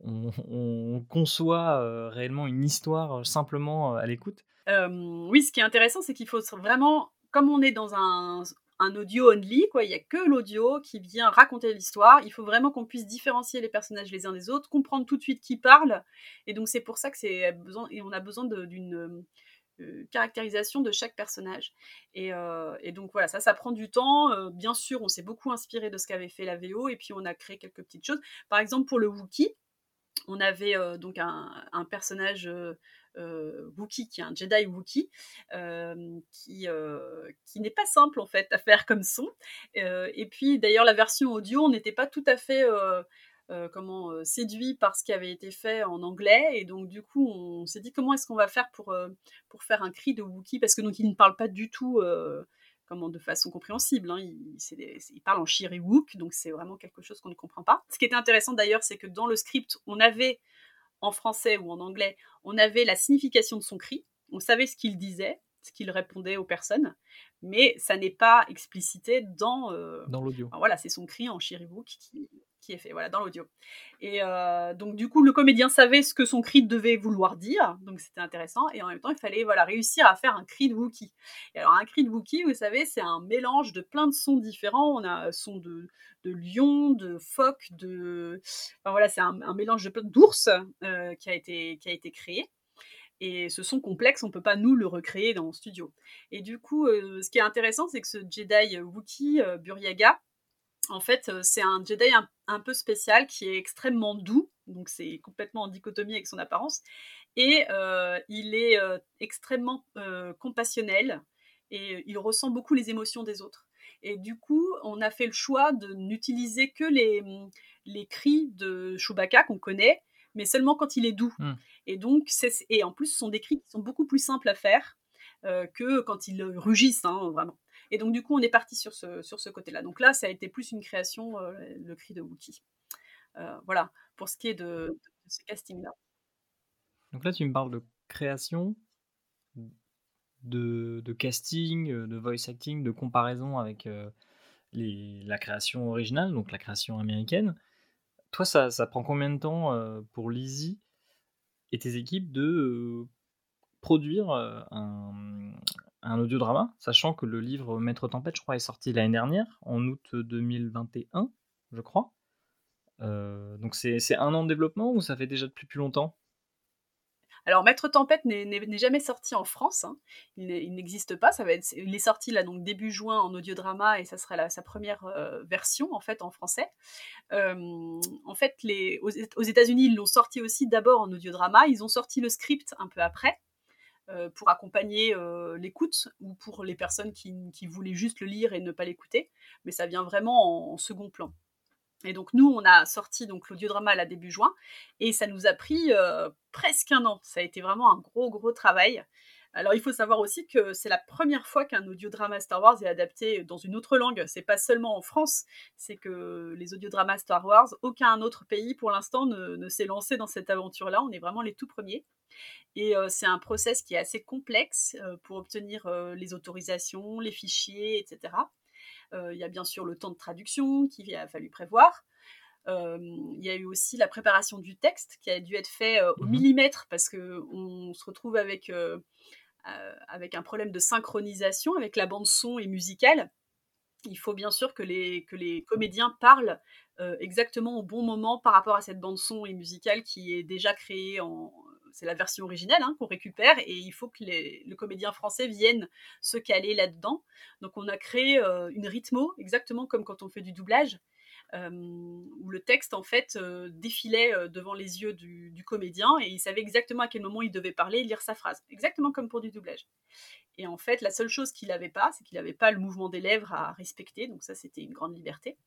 S1: on, on conçoit réellement une histoire simplement à l'écoute.
S2: oui, ce qui est intéressant, c'est qu'il faut vraiment, comme on est dans un un audio only, quoi. Il n'y a que l'audio qui vient raconter l'histoire. Il faut vraiment qu'on puisse différencier les personnages les uns des autres, comprendre tout de suite qui parle. Et donc c'est pour ça que c'est besoin et on a besoin d'une euh, caractérisation de chaque personnage. Euh, et, donc voilà, ça, ça prend du temps. Euh, bien sûr, on s'est beaucoup inspiré de ce qu'avait fait la VO et puis on a créé quelques petites choses. Par exemple, pour le Wookie, on avait donc un personnage euh, Wookie, qui est un Jedi Wookie, euh, qui, euh, qui n'est pas simple en fait à faire comme son. et puis d'ailleurs la version audio, on n'était pas tout à fait comment séduit par ce qui avait été fait en anglais et donc du coup on s'est dit comment est-ce qu'on va faire pour pour faire un cri de Wookie parce que donc il ne parle pas du tout comment de façon compréhensible. Hein. Il, il, parle en Shiriwook, donc c'est vraiment quelque chose qu'on ne comprend pas. Ce qui était intéressant d'ailleurs, c'est que dans le script, on avait en français ou en anglais, on avait la signification de son cri, on savait ce qu'il disait, ce qu'il répondait aux personnes, mais ça n'est pas explicité dans,
S1: dans l'audio.
S2: voilà, c'est son cri en Shiribook qui, qui est fait, voilà, dans l'audio. Et euh, donc, du coup, le comédien savait ce que son cri devait vouloir dire, donc c'était intéressant. Et en même temps, il fallait voilà, réussir à faire un cri de Wookie. Et alors, un cri de Wookie, vous savez, c'est un mélange de plein de sons différents. On a un son de, de lion, de phoque, de. Enfin, voilà, c'est un, mélange de d'ours euh, qui, a été, qui a été créé. Et ce son complexe, on ne peut pas nous le recréer dans le studio. Et du coup, euh, ce qui est intéressant, c'est que ce Jedi Wookie euh, Buryaga, en fait, euh, c'est un Jedi un, peu spécial qui est extrêmement doux, donc c'est complètement en dichotomie avec son apparence, et il est extrêmement compassionnel et il ressent beaucoup les émotions des autres. Et du coup, on a fait le choix de n'utiliser que les, les cris de Chewbacca qu'on connaît, mais seulement quand il est doux. Mmh. Et donc, et en plus, ce sont des cris qui sont beaucoup plus simples à faire que quand ils rugissent, hein, vraiment. Et donc, du coup, on est parti sur ce, sur ce côté-là. Donc là, ça a été plus une création, euh, le cri de Wookie. Euh, voilà, pour ce qui est de, ce casting-là.
S1: Donc là, tu me parles de création, de, casting, euh, de voice acting, de comparaison avec la création originale, donc la création américaine. Toi, ça, ça prend combien de temps pour Lizzie et tes équipes de produire un, un audiodrama, sachant que le livre Maître Tempête, je crois, est sorti l'année dernière, en août 2021, je crois. Euh, donc c'est un an de développement ou ça fait déjà depuis plus longtemps?
S2: Alors, Maître Tempête n'est jamais sorti en France. Hein. Il n'existe pas. Ça va être, il est sorti là donc début juin en audiodrama et ça sera sa première euh, version en fait en français. Euh, en fait, les, aux, États-Unis, ils l'ont sorti aussi d'abord en audiodrama. Ils ont sorti le script un peu après. Euh, pour accompagner euh, l'écoute ou pour les personnes qui, voulaient juste le lire et ne pas l'écouter, mais ça vient vraiment en, second plan. Et donc nous, on a sorti donc l'audiodrama à la début juin et ça nous a pris euh, presque un an. Ça a été vraiment un gros gros travail. Alors il faut savoir aussi que c'est la première fois qu'un audiodrama Star Wars est adapté dans une autre langue. C'est pas seulement en France, c'est que les audiodramas Star Wars, aucun autre pays pour l'instant ne, ne s'est lancé dans cette aventure-là. On est vraiment les tout premiers. Et c'est un process qui est assez complexe pour obtenir les autorisations, les fichiers, etc. Il y a bien sûr le temps de traduction qu'il a fallu prévoir. Il y a eu aussi la préparation du texte qui a dû être fait au mmh millimètre parce qu'on se retrouve avec, avec un problème de synchronisation avec la bande son et musicale. Il faut bien sûr que les, que les comédiens parlent exactement au bon moment par rapport à cette bande son et musicale qui est déjà créée en, c'est la version originale hein, qu'on récupère et il faut que le comédien français vienne se caler là-dedans. Donc on a créé euh, une rythmo, exactement comme quand on fait du doublage, euh, où le texte en fait euh, défilait devant les yeux du, comédien et il savait exactement à quel moment il devait parler et lire sa phrase, exactement comme pour du doublage. Et en fait, la seule chose qu'il n'avait pas, c'est qu'il n'avait pas le mouvement des lèvres à respecter, donc ça c'était une grande liberté.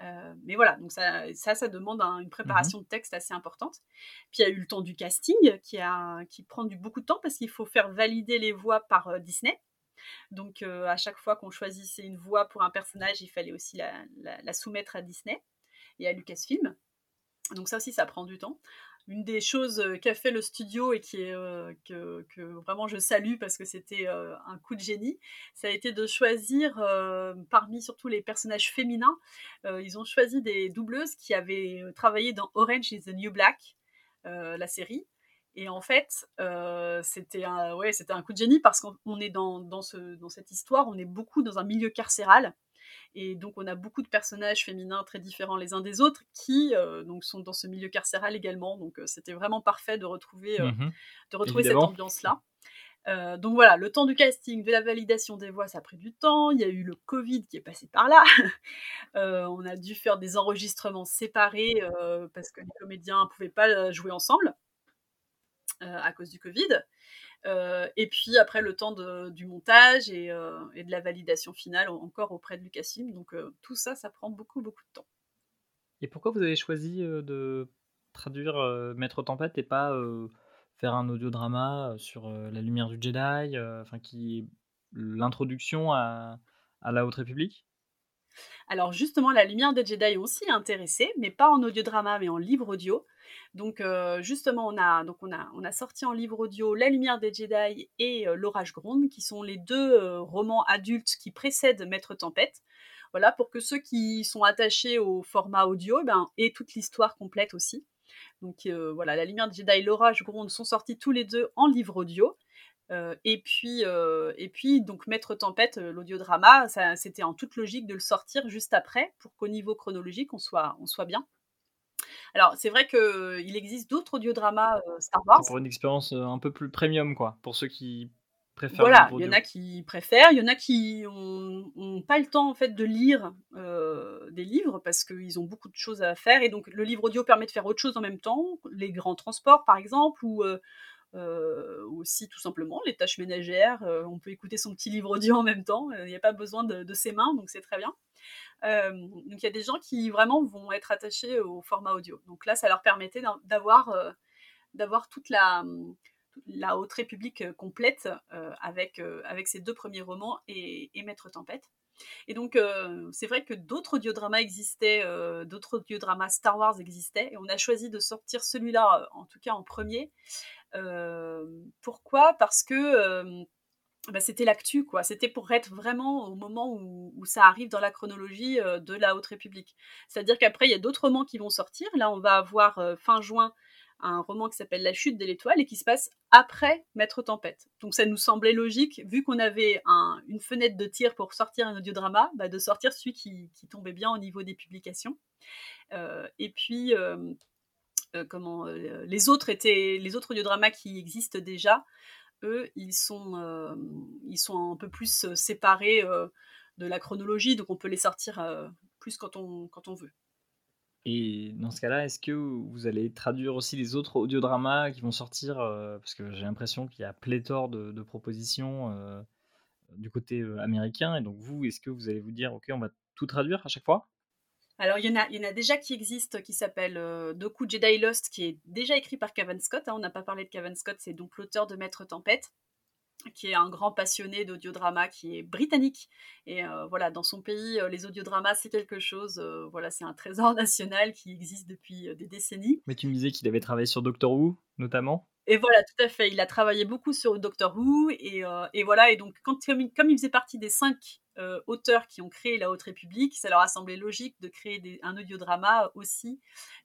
S2: Euh, mais voilà, donc ça, ça, ça demande une préparation mmh de texte assez importante. Puis il y a eu le temps du casting qui, a, qui prend du, beaucoup de temps parce qu'il faut faire valider les voix par euh, Disney. Donc euh, à chaque fois qu'on choisissait une voix pour un personnage, il fallait aussi la, la soumettre à Disney et à Lucasfilm. Donc ça aussi, ça prend du temps une des choses euh, qu'a fait le studio et qui est, euh, que, vraiment je salue parce que c'était euh, un coup de génie, ça a été de choisir parmi surtout les personnages féminins, ils ont choisi des doubleuses qui avaient travaillé dans Orange is the New Black, la série. Et en fait, c'était un, ouais, un coup de génie parce qu'on est dans, dans, ce, dans cette histoire, on est beaucoup dans un milieu carcéral. Et donc, on a beaucoup de personnages féminins très différents les uns des autres qui euh, donc sont dans ce milieu carcéral également. Donc, euh, c'était vraiment parfait de retrouver, euh, mmh de retrouver cette ambiance-là. donc voilà, le temps du casting, de la validation des voix, ça a pris du temps. Il y a eu le Covid qui est passé par là. on a dû faire des enregistrements séparés parce que les comédiens ne pouvaient pas jouer ensemble à cause du Covid. Euh, et puis après le temps du montage euh, et, de la validation finale encore auprès de Lucasfilm. Donc euh, tout ça, ça prend beaucoup beaucoup de temps.
S1: Et pourquoi vous avez choisi de traduire Maître Tempête et pas faire un audiodrama sur la lumière du Jedi, enfin qui l'introduction à la Haute République?
S2: Alors justement, La Lumière des Jedi aussi intéressé, mais pas en audiodrama, mais en livre audio. Donc euh, justement, on a, sorti en livre audio La Lumière des Jedi et euh, L'Orage Gronde, qui sont les deux euh, romans adultes qui précèdent Maître Tempête. Voilà, pour que ceux qui sont attachés au format audio ben, aient toute l'histoire complète aussi. Donc voilà, La Lumière de Jedi et L'Orage Gronde sont sortis tous les deux en livre audio. Euh, et puis, euh, et puis donc Maître Tempête, l'audiodrama, c'était en toute logique de le sortir juste après pour qu'au niveau chronologique on soit, on soit bien. Alors c'est vrai qu'il existe d'autres audiodramas Star Wars.
S1: Pour une expérience un peu plus premium quoi, pour ceux qui préfèrent.
S2: Voilà, il y en a qui préfèrent, il y en a qui ont, pas le temps en fait de lire des livres parce qu'ils ont beaucoup de choses à faire et donc le livre audio permet de faire autre chose en même temps, les grands transports par exemple ou euh, aussi tout simplement les tâches ménagères. Euh, on peut écouter son petit livre audio en même temps. Il n'y a pas besoin de, ses mains, donc c'est très bien. Euh, donc il y a des gens qui vraiment vont être attachés au format audio. Donc là, ça leur permettait d'avoir d'avoir toute la la Haute République complète avec, avec ses deux premiers romans et, et Maître Tempête. Et donc, c'est vrai que d'autres audiodramas existaient, d'autres audiodramas Star Wars existaient, et on a choisi de sortir celui-là, en tout cas en premier, pourquoi? Parce que bah, c'était l'actu, quoi. C'était pour être vraiment au moment où, ça arrive dans la chronologie de la Haute République. C'est-à-dire qu'après, il y a d'autres romans qui vont sortir. Là, on va avoir fin juin un roman qui s'appelle La chute de l'étoile et qui se passe après Maître Tempête. Donc ça nous semblait logique, vu qu'on avait une fenêtre de tir pour sortir un audiodrama, bah, de sortir celui qui, tombait bien au niveau des publications. et puis, euh, comment euh, les autres étaient les autres audiodramas qui existent déjà eux ils sont euh, ils sont un peu plus séparés de la chronologie donc on peut les sortir plus quand on quand on veut
S1: et dans ce cas-là, est-ce que vous allez traduire aussi les autres audiodramas qui vont sortir Parce que j'ai l'impression qu'il y a pléthore de, propositions du côté américain. Et donc vous, est-ce que vous allez vous dire, OK, on va tout traduire à chaque fois?
S2: Alors, il y, en a, il y en a déjà qui existent, qui s'appelle euh, Doku Jedi Lost, qui est déjà écrit par Kevin Scott. Hein. on n'a pas parlé de Kevin Scott, c'est donc l'auteur de Maître Tempête, qui est un grand passionné d'audiodrama, qui est britannique. Et euh, voilà, dans son pays, euh, les audiodramas, c'est quelque chose, voilà, c'est un trésor national qui existe depuis des décennies.
S1: Mais tu me disais qu'il avait travaillé sur Doctor Who, notamment?
S2: Et voilà, tout à fait. Il a travaillé beaucoup sur Doctor Who. Et, et voilà, et donc, quand, comme, comme, il faisait partie des cinq euh, auteurs qui ont créé la Haute République, ça leur a semblé logique de créer un audiodrama aussi,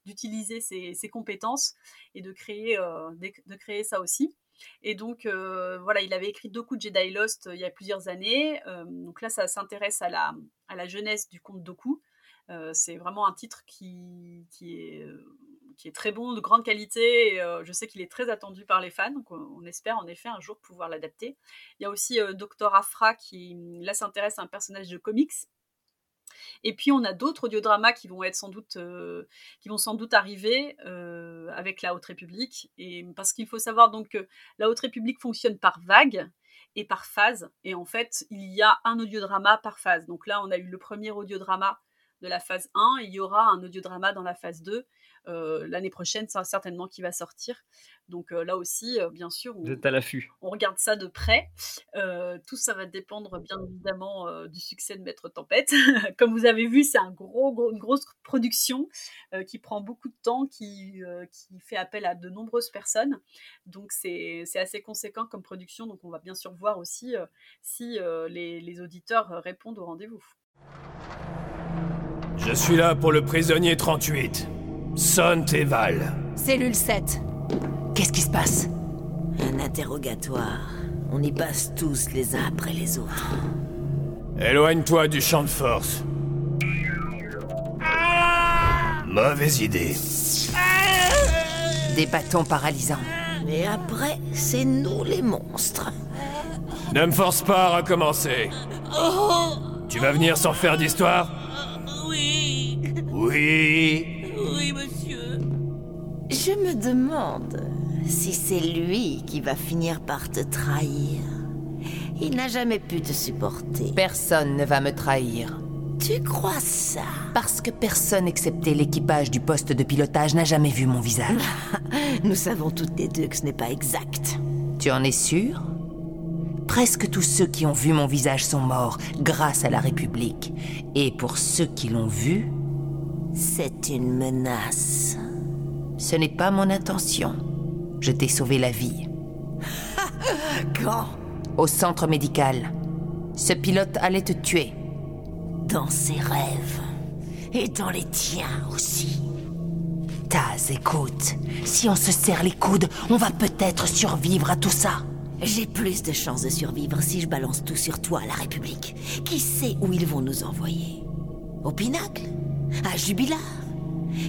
S2: d'utiliser ses, compétences et de créer, euh, de, créer ça aussi. Et donc, euh, voilà, il avait écrit Doku Jedi Lost il y a plusieurs années. donc là, ça s'intéresse à la, à la jeunesse du conte Doku. c'est vraiment un titre qui, qui est qui est très bon, de grande qualité. Euh, je sais qu'il est très attendu par les fans, donc on, espère en effet un jour pouvoir l'adapter. Il y a aussi euh, Dr Afra qui là s'intéresse à un personnage de comics. Et puis on a d'autres audiodramas qui vont être sans doute, euh, qui vont sans doute arriver avec la Haute République. Et parce qu'il faut savoir donc que la Haute République fonctionne par vague et par phase. Et en fait, il y a un audiodrama par phase. Donc là, on a eu le premier audiodrama de la phase 1, il y aura un audiodrama dans la phase 2, euh, l'année prochaine, ça certainement qui va sortir. Donc euh, là aussi, euh, bien sûr,
S1: on, à.
S2: On regarde ça de près. tout ça va dépendre bien évidemment du succès de Maître Tempête. Comme vous avez vu, c'est un gros, une grosse production qui prend beaucoup de temps, qui, qui fait appel à de nombreuses personnes. Donc c'est assez conséquent comme production. Donc on va bien sûr voir aussi si les, les auditeurs répondent au rendez-vous.
S9: Je suis là pour le prisonnier 38. Son Teval.
S6: Cellule 7. Qu'est-ce qui se passe?
S8: Un interrogatoire. On y passe tous les uns après les autres.
S9: Éloigne-toi du champ de force. Mauvaise idée.
S6: Des bâtons paralysants.
S8: Mais après, c'est nous les monstres.
S9: Ne me force pas à recommencer. Tu vas venir sans faire d'histoire?
S8: Oui.
S9: Oui.
S8: Je me demande si c'est lui qui va finir par te trahir. Il n'a jamais pu te supporter.
S6: Personne ne va me trahir.
S8: Tu crois ça?
S6: Parce que personne excepté l'équipage du poste de pilotage n'a jamais vu mon visage.
S8: Nous savons toutes les deux que ce n'est pas exact.
S6: Tu en es sûr? Presque tous ceux qui ont vu mon visage sont morts grâce à la République. Et pour ceux qui l'ont vu...
S8: C'est une menace.
S6: Ce n'est pas mon intention. Je t'ai sauvé la vie.
S8: Quand?
S6: Au centre médical. Ce pilote allait te tuer.
S8: dans ses rêves. Et dans les tiens aussi. Taz, écoute, si on se serre les coudes, on va peut-être survivre à tout ça. J'ai plus de chances de survivre si je balance tout sur toi, la République. Qui sait où ils vont nous envoyer? Au Pinacle? À Jubilar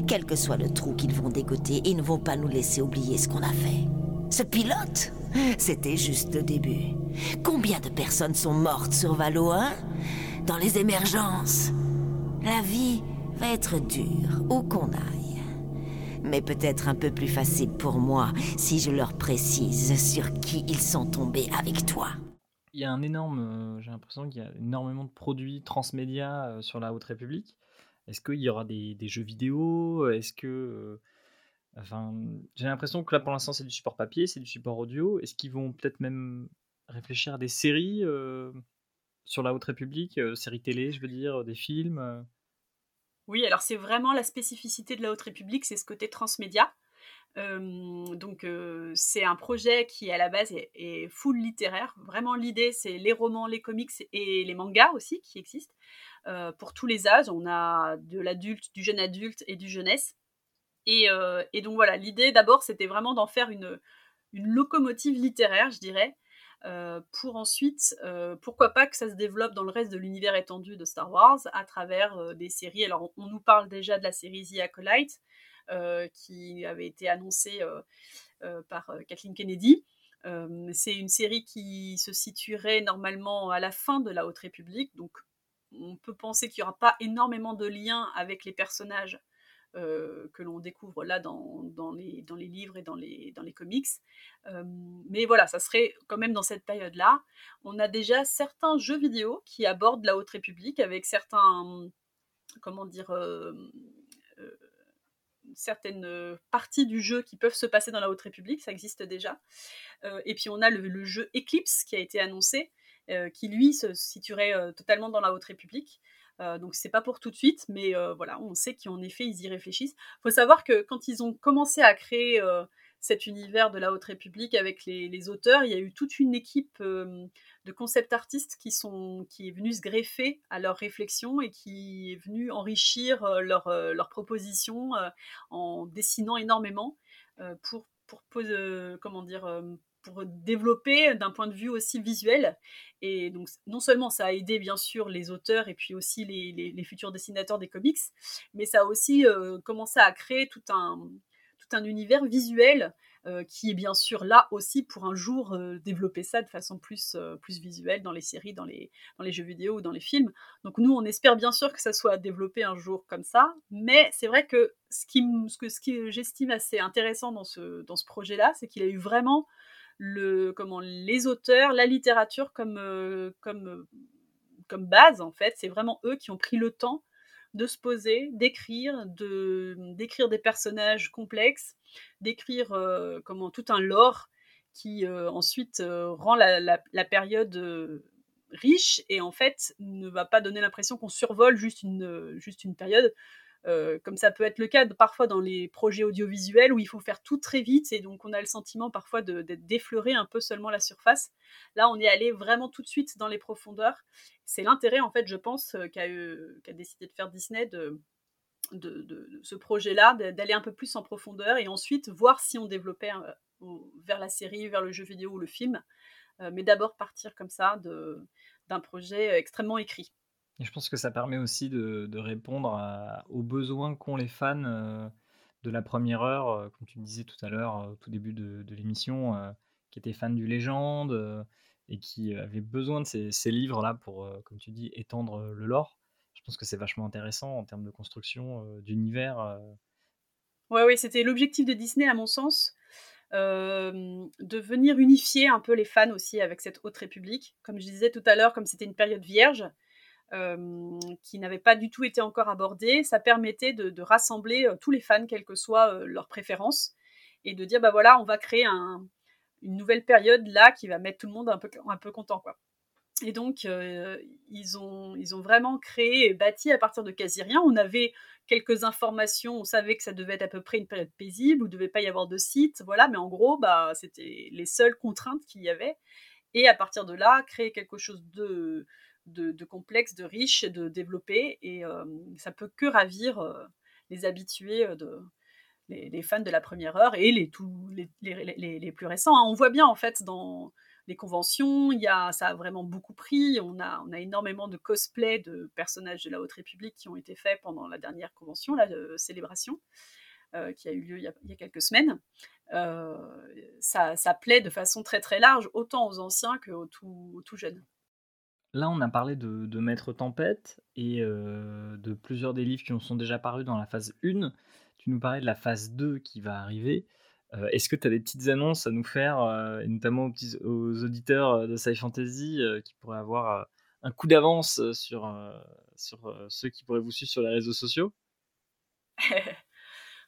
S8: Quel que soit le trou qu'ils vont dégoter, ils ne vont pas nous laisser oublier ce qu'on a fait. Ce pilote? C'était juste le début. Combien de personnes sont mortes sur Valo, hein? Dans les émergences La vie va être dure, où qu'on aille. Mais peut-être un peu plus facile pour moi si je leur précise sur qui ils sont tombés avec toi.
S1: Il y a un énorme, euh, j'ai l'impression qu'il y a énormément de produits transmédia euh, sur la Haute République. Est-ce qu'il y aura des, jeux vidéo? Est-ce que euh, Enfin, j'ai l'impression que là pour l'instant c'est du support papier, c'est du support audio. Est-ce qu'ils vont peut-être même réfléchir à des séries sur la Haute République, séries télé, je veux dire, des films
S2: Oui, alors c'est vraiment la spécificité de la Haute République, c'est ce côté transmédia. Euh, donc euh, c'est un projet qui à la base est, full littéraire. Vraiment l'idée c'est les romans, les comics et les mangas aussi qui existent euh, pour tous les âges. On a de l'adulte, du jeune adulte et du jeunesse. Et, donc voilà, l'idée d'abord c'était vraiment d'en faire une locomotive littéraire, je dirais, euh, pour ensuite, euh, pourquoi pas que ça se développe dans le reste de l'univers étendu de Star Wars à travers euh, des séries. Alors, on, nous parle déjà de la série The Acolyte, qui avait été annoncée par Kathleen Kennedy. c'est une série qui se situerait normalement à la fin de la Haute République, donc on peut penser qu'il n'y aura pas énormément de liens avec les personnages euh, que l'on découvre là dans, les, livres et dans les, comics. Euh, mais voilà, ça serait quand même dans cette période-là. On a déjà certains jeux vidéo qui abordent la Haute République avec euh, certaines parties du jeu qui peuvent se passer dans la Haute République, ça existe déjà. et puis on a le, jeu Eclipse qui a été annoncé, qui lui se situerait totalement dans la Haute République. Euh, donc c'est pas pour tout de suite, mais euh, voilà, on sait qu'en effet ils y réfléchissent. Faut savoir que quand ils ont commencé à créer euh, cet univers de la Haute République avec les, auteurs, il y a eu toute une équipe de concept artistes qui sont qui est venue se greffer à leurs réflexions et qui est venue enrichir leurs leur propositions en dessinant énormément pour pour comment dire pour développer d'un point de vue aussi visuel. Et donc, non seulement ça a aidé bien sûr les auteurs et puis aussi les, futurs dessinateurs des comics, mais ça a aussi euh, commencé à créer tout un, tout un univers visuel euh, qui est bien sûr là aussi pour un jour euh, développer ça de façon plus, plus visuelle dans les séries, dans les, dans les jeux vidéo ou dans les films. Donc nous, on espère bien sûr que ça soit développé un jour comme ça, mais c'est vrai que ce qui, ce que, ce que j'estime assez intéressant dans ce, dans ce projet-là, c'est qu'il a eu vraiment comment, les auteurs, la littérature comme, euh, comme, euh, comme base, en fait. C'est vraiment eux qui ont pris le temps de se poser, d'écrire, de, d'écrire des personnages complexes, d'écrire euh, comment, tout un lore qui ensuite rend la, la, la période riche et en fait ne va pas donner l'impression qu'on survole juste une, juste une période euh, comme ça peut être le cas parfois dans les projets audiovisuels où il faut faire tout très vite et donc on a le sentiment parfois d'être d'effleurer un peu seulement la surface. Là, on est allé vraiment tout de suite dans les profondeurs. C'est l'intérêt, en fait, je pense, euh, qu'a qu décidé de faire Disney de, ce projet-là, d'aller un peu plus en profondeur et ensuite voir si on développait euh, vers la série, vers le jeu vidéo ou le film. Euh, mais d'abord partir comme ça d'un projet extrêmement écrit.
S1: Et je pense que ça permet aussi de, de répondre aux besoins qu'ont les fans euh, de la première heure, euh, comme tu disais tout à l'heure, euh, au tout début de, de l'émission, qui étaient fans du Légende et qui avaient besoin de ces, livres-là pour, comme tu dis, étendre le lore. Je pense que c'est vachement intéressant en termes de construction d'univers.
S2: Oui, oui, c'était l'objectif de Disney, à mon sens. De venir unifier un peu les fans aussi avec cette haute république. Comme je disais tout à l'heure, comme c'était une période vierge, euh, qui n'avait pas du tout été encore abordé, ça permettait de, rassembler euh, tous les fans, quelle que soit euh, leur préférence, et de dire bah voilà, on va créer un, une nouvelle période là qui va mettre tout le monde un peu, content quoi. Et donc ils, ont, ils ont vraiment créé et bâti à partir de quasi rien. On avait quelques informations, on savait que ça devait être à peu près une période paisible, où il ne devait pas y avoir de site, voilà, mais en gros, bah, c'était les seules contraintes qu'il y avait. Et à partir de là, créer quelque chose de, de, complexe, de riche, de développé, et ça peut que ravir les habitués de les, fans de la première heure et les, les, plus récents. Hein. On voit bien en fait dans les conventions, y a, ça a vraiment beaucoup pris. On a, énormément de cosplay de personnages de la Haute République qui ont été faits pendant la dernière convention, la célébration, euh, qui a eu lieu il y a, quelques semaines. Euh, ça, plaît de façon très très large, autant aux anciens qu'aux tout, tout jeunes.
S1: Là, on a parlé de, Maître Tempête et euh, de plusieurs des livres qui sont déjà parus dans la phase 1. Tu nous parlais de la phase 2 qui va arriver. Euh, est-ce que tu as des petites annonces à nous faire, euh, et notamment aux, auditeurs de Sci Fantasy qui pourraient avoir un coup d'avance sur, sur ceux qui pourraient vous suivre sur les réseaux sociaux?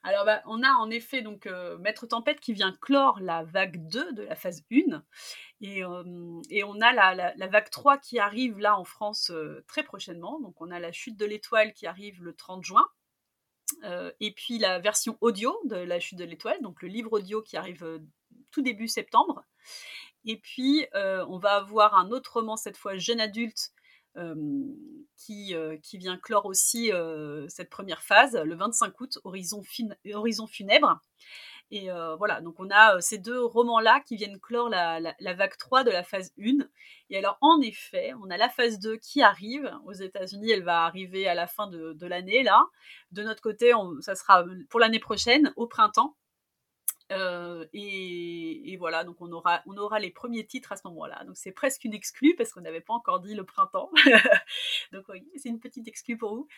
S2: Alors, bah, on a en effet donc Maître Tempête qui vient clore la vague 2 de la phase 1. Et, et on a la, vague 3 qui arrive là en France très prochainement. Donc, on a la chute de l'étoile qui arrive le 30 juin. Euh, et puis la version audio de La chute de l'étoile, donc le livre audio qui arrive euh, tout début septembre. Et puis euh, on va avoir un autre roman, cette fois jeune adulte, qui, qui, vient clore aussi cette première phase, le 25 août, Horizon, Horizon funèbre. Et voilà, donc on a ces deux romans-là qui viennent clore la, vague 3 de la phase 1. Et alors, en effet, on a la phase 2 qui arrive. Aux États-Unis, elle va arriver à la fin de, l'année, là. De notre côté, ça sera pour l'année prochaine, au printemps. Euh, et, voilà, donc on aura, on aura les premiers titres à ce moment-là. Donc c'est presque une exclue parce qu'on n'avait pas encore dit le printemps. donc oui, c'est une petite exclue pour vous.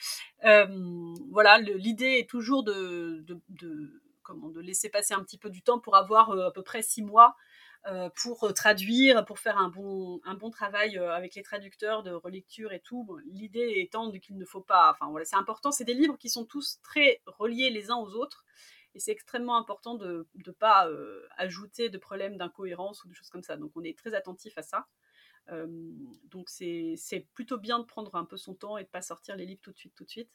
S2: voilà, l'idée est toujours de, de laisser passer un petit peu du temps pour avoir euh, à peu près six mois euh, pour euh, traduire, pour faire un bon, un bon travail avec les traducteurs de relecture et tout. L'idée étant qu'il ne faut pas, enfin voilà, c'est important. C'est des livres qui sont tous très reliés les uns aux autres. Et c'est extrêmement important de ne pas ajouter de problèmes d'incohérence ou de choses comme ça. Donc on est très attentif à ça. donc c'est plutôt bien de prendre un peu son temps et de pas sortir les livres tout de suite, tout de suite.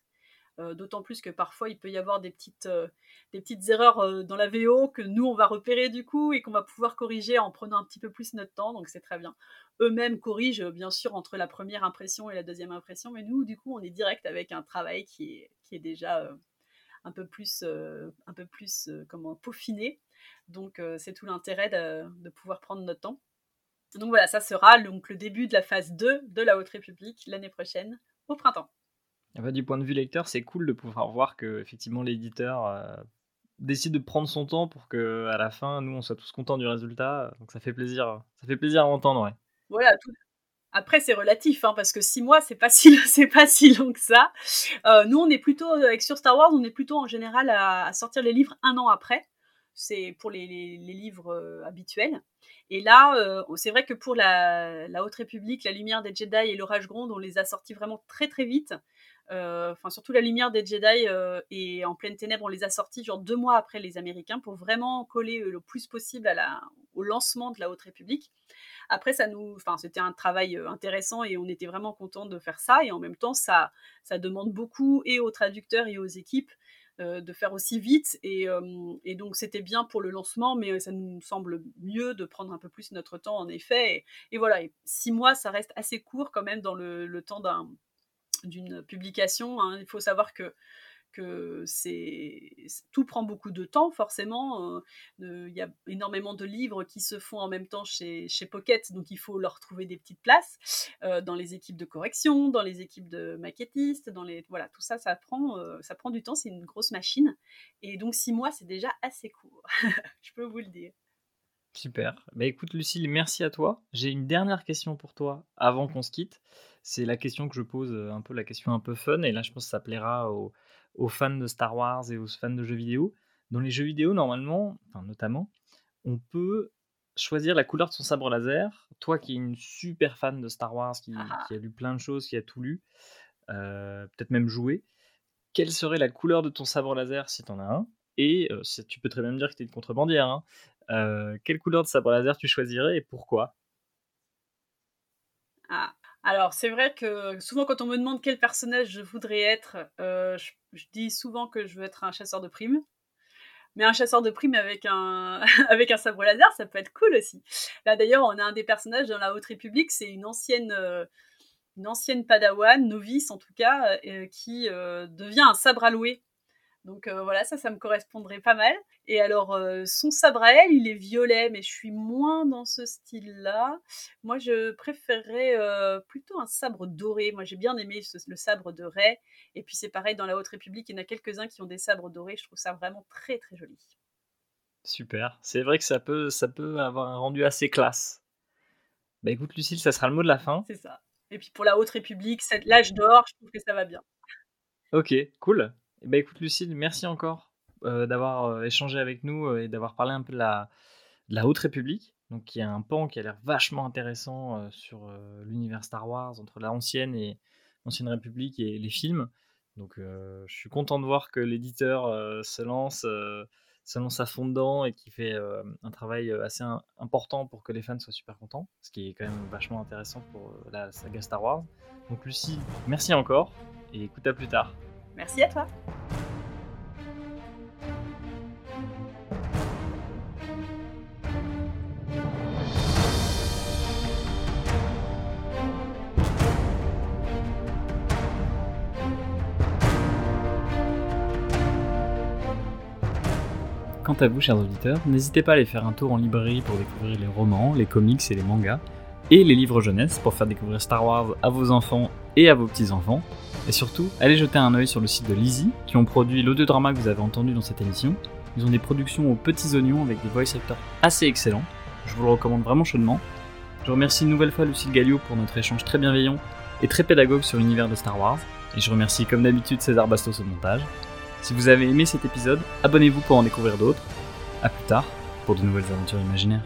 S2: Euh, d'autant plus que parfois il peut y avoir des petites, euh, des petites erreurs euh, dans la VO que nous on va repérer du coup et qu'on va pouvoir corriger en prenant un petit peu plus notre temps, donc c'est très bien. Eux-mêmes corrigent bien sûr entre la première impression et la deuxième impression, mais nous du coup on est direct avec un travail qui est, qui est déjà un peu plus, un peu plus comment, peaufiné. Donc c'est tout l'intérêt de, de, pouvoir prendre notre temps. Donc voilà, ça sera donc le début de la phase 2 de la Haute République l'année prochaine, au printemps
S1: du point de vue lecteur, c'est cool de pouvoir voir que effectivement l'éditeur euh, décide de prendre son temps pour que à la fin, nous, on soit tous contents du résultat. Donc ça fait plaisir, ça fait plaisir à entendre.
S2: Voilà. Après, c'est relatif, hein, parce que six mois, c'est pas si, pas si long que ça. Euh, nous, on est plutôt avec sur Star Wars, on est plutôt en général à, sortir les livres un an après. C'est pour les, livres euh, habituels. Et là, c'est vrai que pour la, Haute République, la Lumière des Jedi et l'Orage Gronde, on les a sortis vraiment très très vite. Euh, enfin surtout la lumière des Jedi euh, et en pleine ténèbres, on les a sortis genre deux mois après les Américains pour vraiment coller euh, le plus possible au lancement de la Haute République. Après, ça nous, enfin, c'était un travail intéressant et on était vraiment content de faire ça. Et en même temps, ça, ça demande beaucoup et aux traducteurs et aux équipes de faire aussi vite. Et, et donc, c'était bien pour le lancement, mais ça nous semble mieux de prendre un peu plus notre temps, en effet. Et, voilà, six mois, ça reste assez court quand même dans le, le temps d'un d'une publication. Hein. Il faut savoir que que c'est tout prend beaucoup de temps forcément. Euh, il y a énormément de livres qui se font en même temps chez, chez Pocket, donc il faut leur trouver des petites places euh, dans les équipes de correction, dans les équipes de maquettistes, dans les voilà tout ça ça prend euh, ça prend du temps, c'est une grosse machine et donc six mois c'est déjà assez court, je peux vous le dire.
S1: Super. Bah écoute Lucille, merci à toi. J'ai une dernière question pour toi avant qu'on se quitte. C'est la question que je pose, un peu la question un peu fun, et là je pense que ça plaira aux, fans de Star Wars et aux fans de jeux vidéo. Dans les jeux vidéo, normalement, enfin notamment, on peut choisir la couleur de son sabre laser. Toi qui es une super fan de Star Wars, qui, ah. a lu plein de choses, qui a tout lu, peut-être même joué, quelle serait la couleur de ton sabre laser si tu en as un? Et tu peux très bien me dire que tu es une contrebandière. Hein. quelle couleur de sabre laser tu choisirais et pourquoi?
S2: Alors, c'est vrai que souvent, quand on me demande quel personnage je voudrais être, euh, je, dis souvent que je veux être un chasseur de primes. Mais un chasseur de primes avec un, avec un sabre laser, ça peut être cool aussi. Là, d'ailleurs, on a un des personnages dans la Haute République, c'est une ancienne. Euh, padawan, novice en tout cas, qui devient un sabre à louer donc euh, voilà, ça, ça me correspondrait pas mal. Et alors, euh, son sabre à elle, il est violet, mais je suis moins dans ce style-là. Moi, je préférerais euh, plutôt un sabre doré. Moi, j'ai bien aimé le sabre de Ray. Et puis, c'est pareil, dans la Haute République, il y en a quelques-uns qui ont des sabres dorés. Je trouve ça vraiment très, très joli.
S1: Super. C'est vrai que ça peut, ça peut avoir un rendu assez classe. Bah écoute, Lucille, ça sera le mot de la fin.
S2: C'est ça. Et puis, pour la Haute République, l'âge d'or, je trouve que ça va bien.
S1: Ok, cool. Bah écoute Lucille, merci encore d'avoir euh, échangé avec nous euh, et d'avoir parlé un peu de la, Haute République, donc qui est un pan qui a l'air vachement intéressant sur l'univers Star Wars entre la ancienne et l'ancienne République et les films. Donc je suis content de voir que l'éditeur se lance, se lance à fond dedans et qui fait un travail assez important pour que les fans soient super contents, ce qui est quand même vachement intéressant pour la saga Star Wars. Donc Lucie, merci encore et écoute à plus tard.
S2: Merci à toi.
S1: Quant à vous, chers auditeurs, n'hésitez pas à aller faire un tour en librairie pour découvrir les romans, les comics et les mangas, et les livres jeunesse pour faire découvrir Star Wars à vos enfants et à vos petits-enfants. Et surtout, allez jeter un oeil sur le site de Lizzie, qui ont produit l'audiodrama que vous avez entendu dans cette émission. Ils ont des productions aux petits oignons avec des voice actors assez excellents. Je vous le recommande vraiment chaudement. Je remercie une nouvelle fois Lucille Gallio pour notre échange très bienveillant et très pédagogue sur l'univers de Star Wars. Et je remercie comme d'habitude César Bastos au montage. Si vous avez aimé cet épisode, abonnez-vous pour en découvrir d'autres. A plus tard pour de nouvelles aventures imaginaires.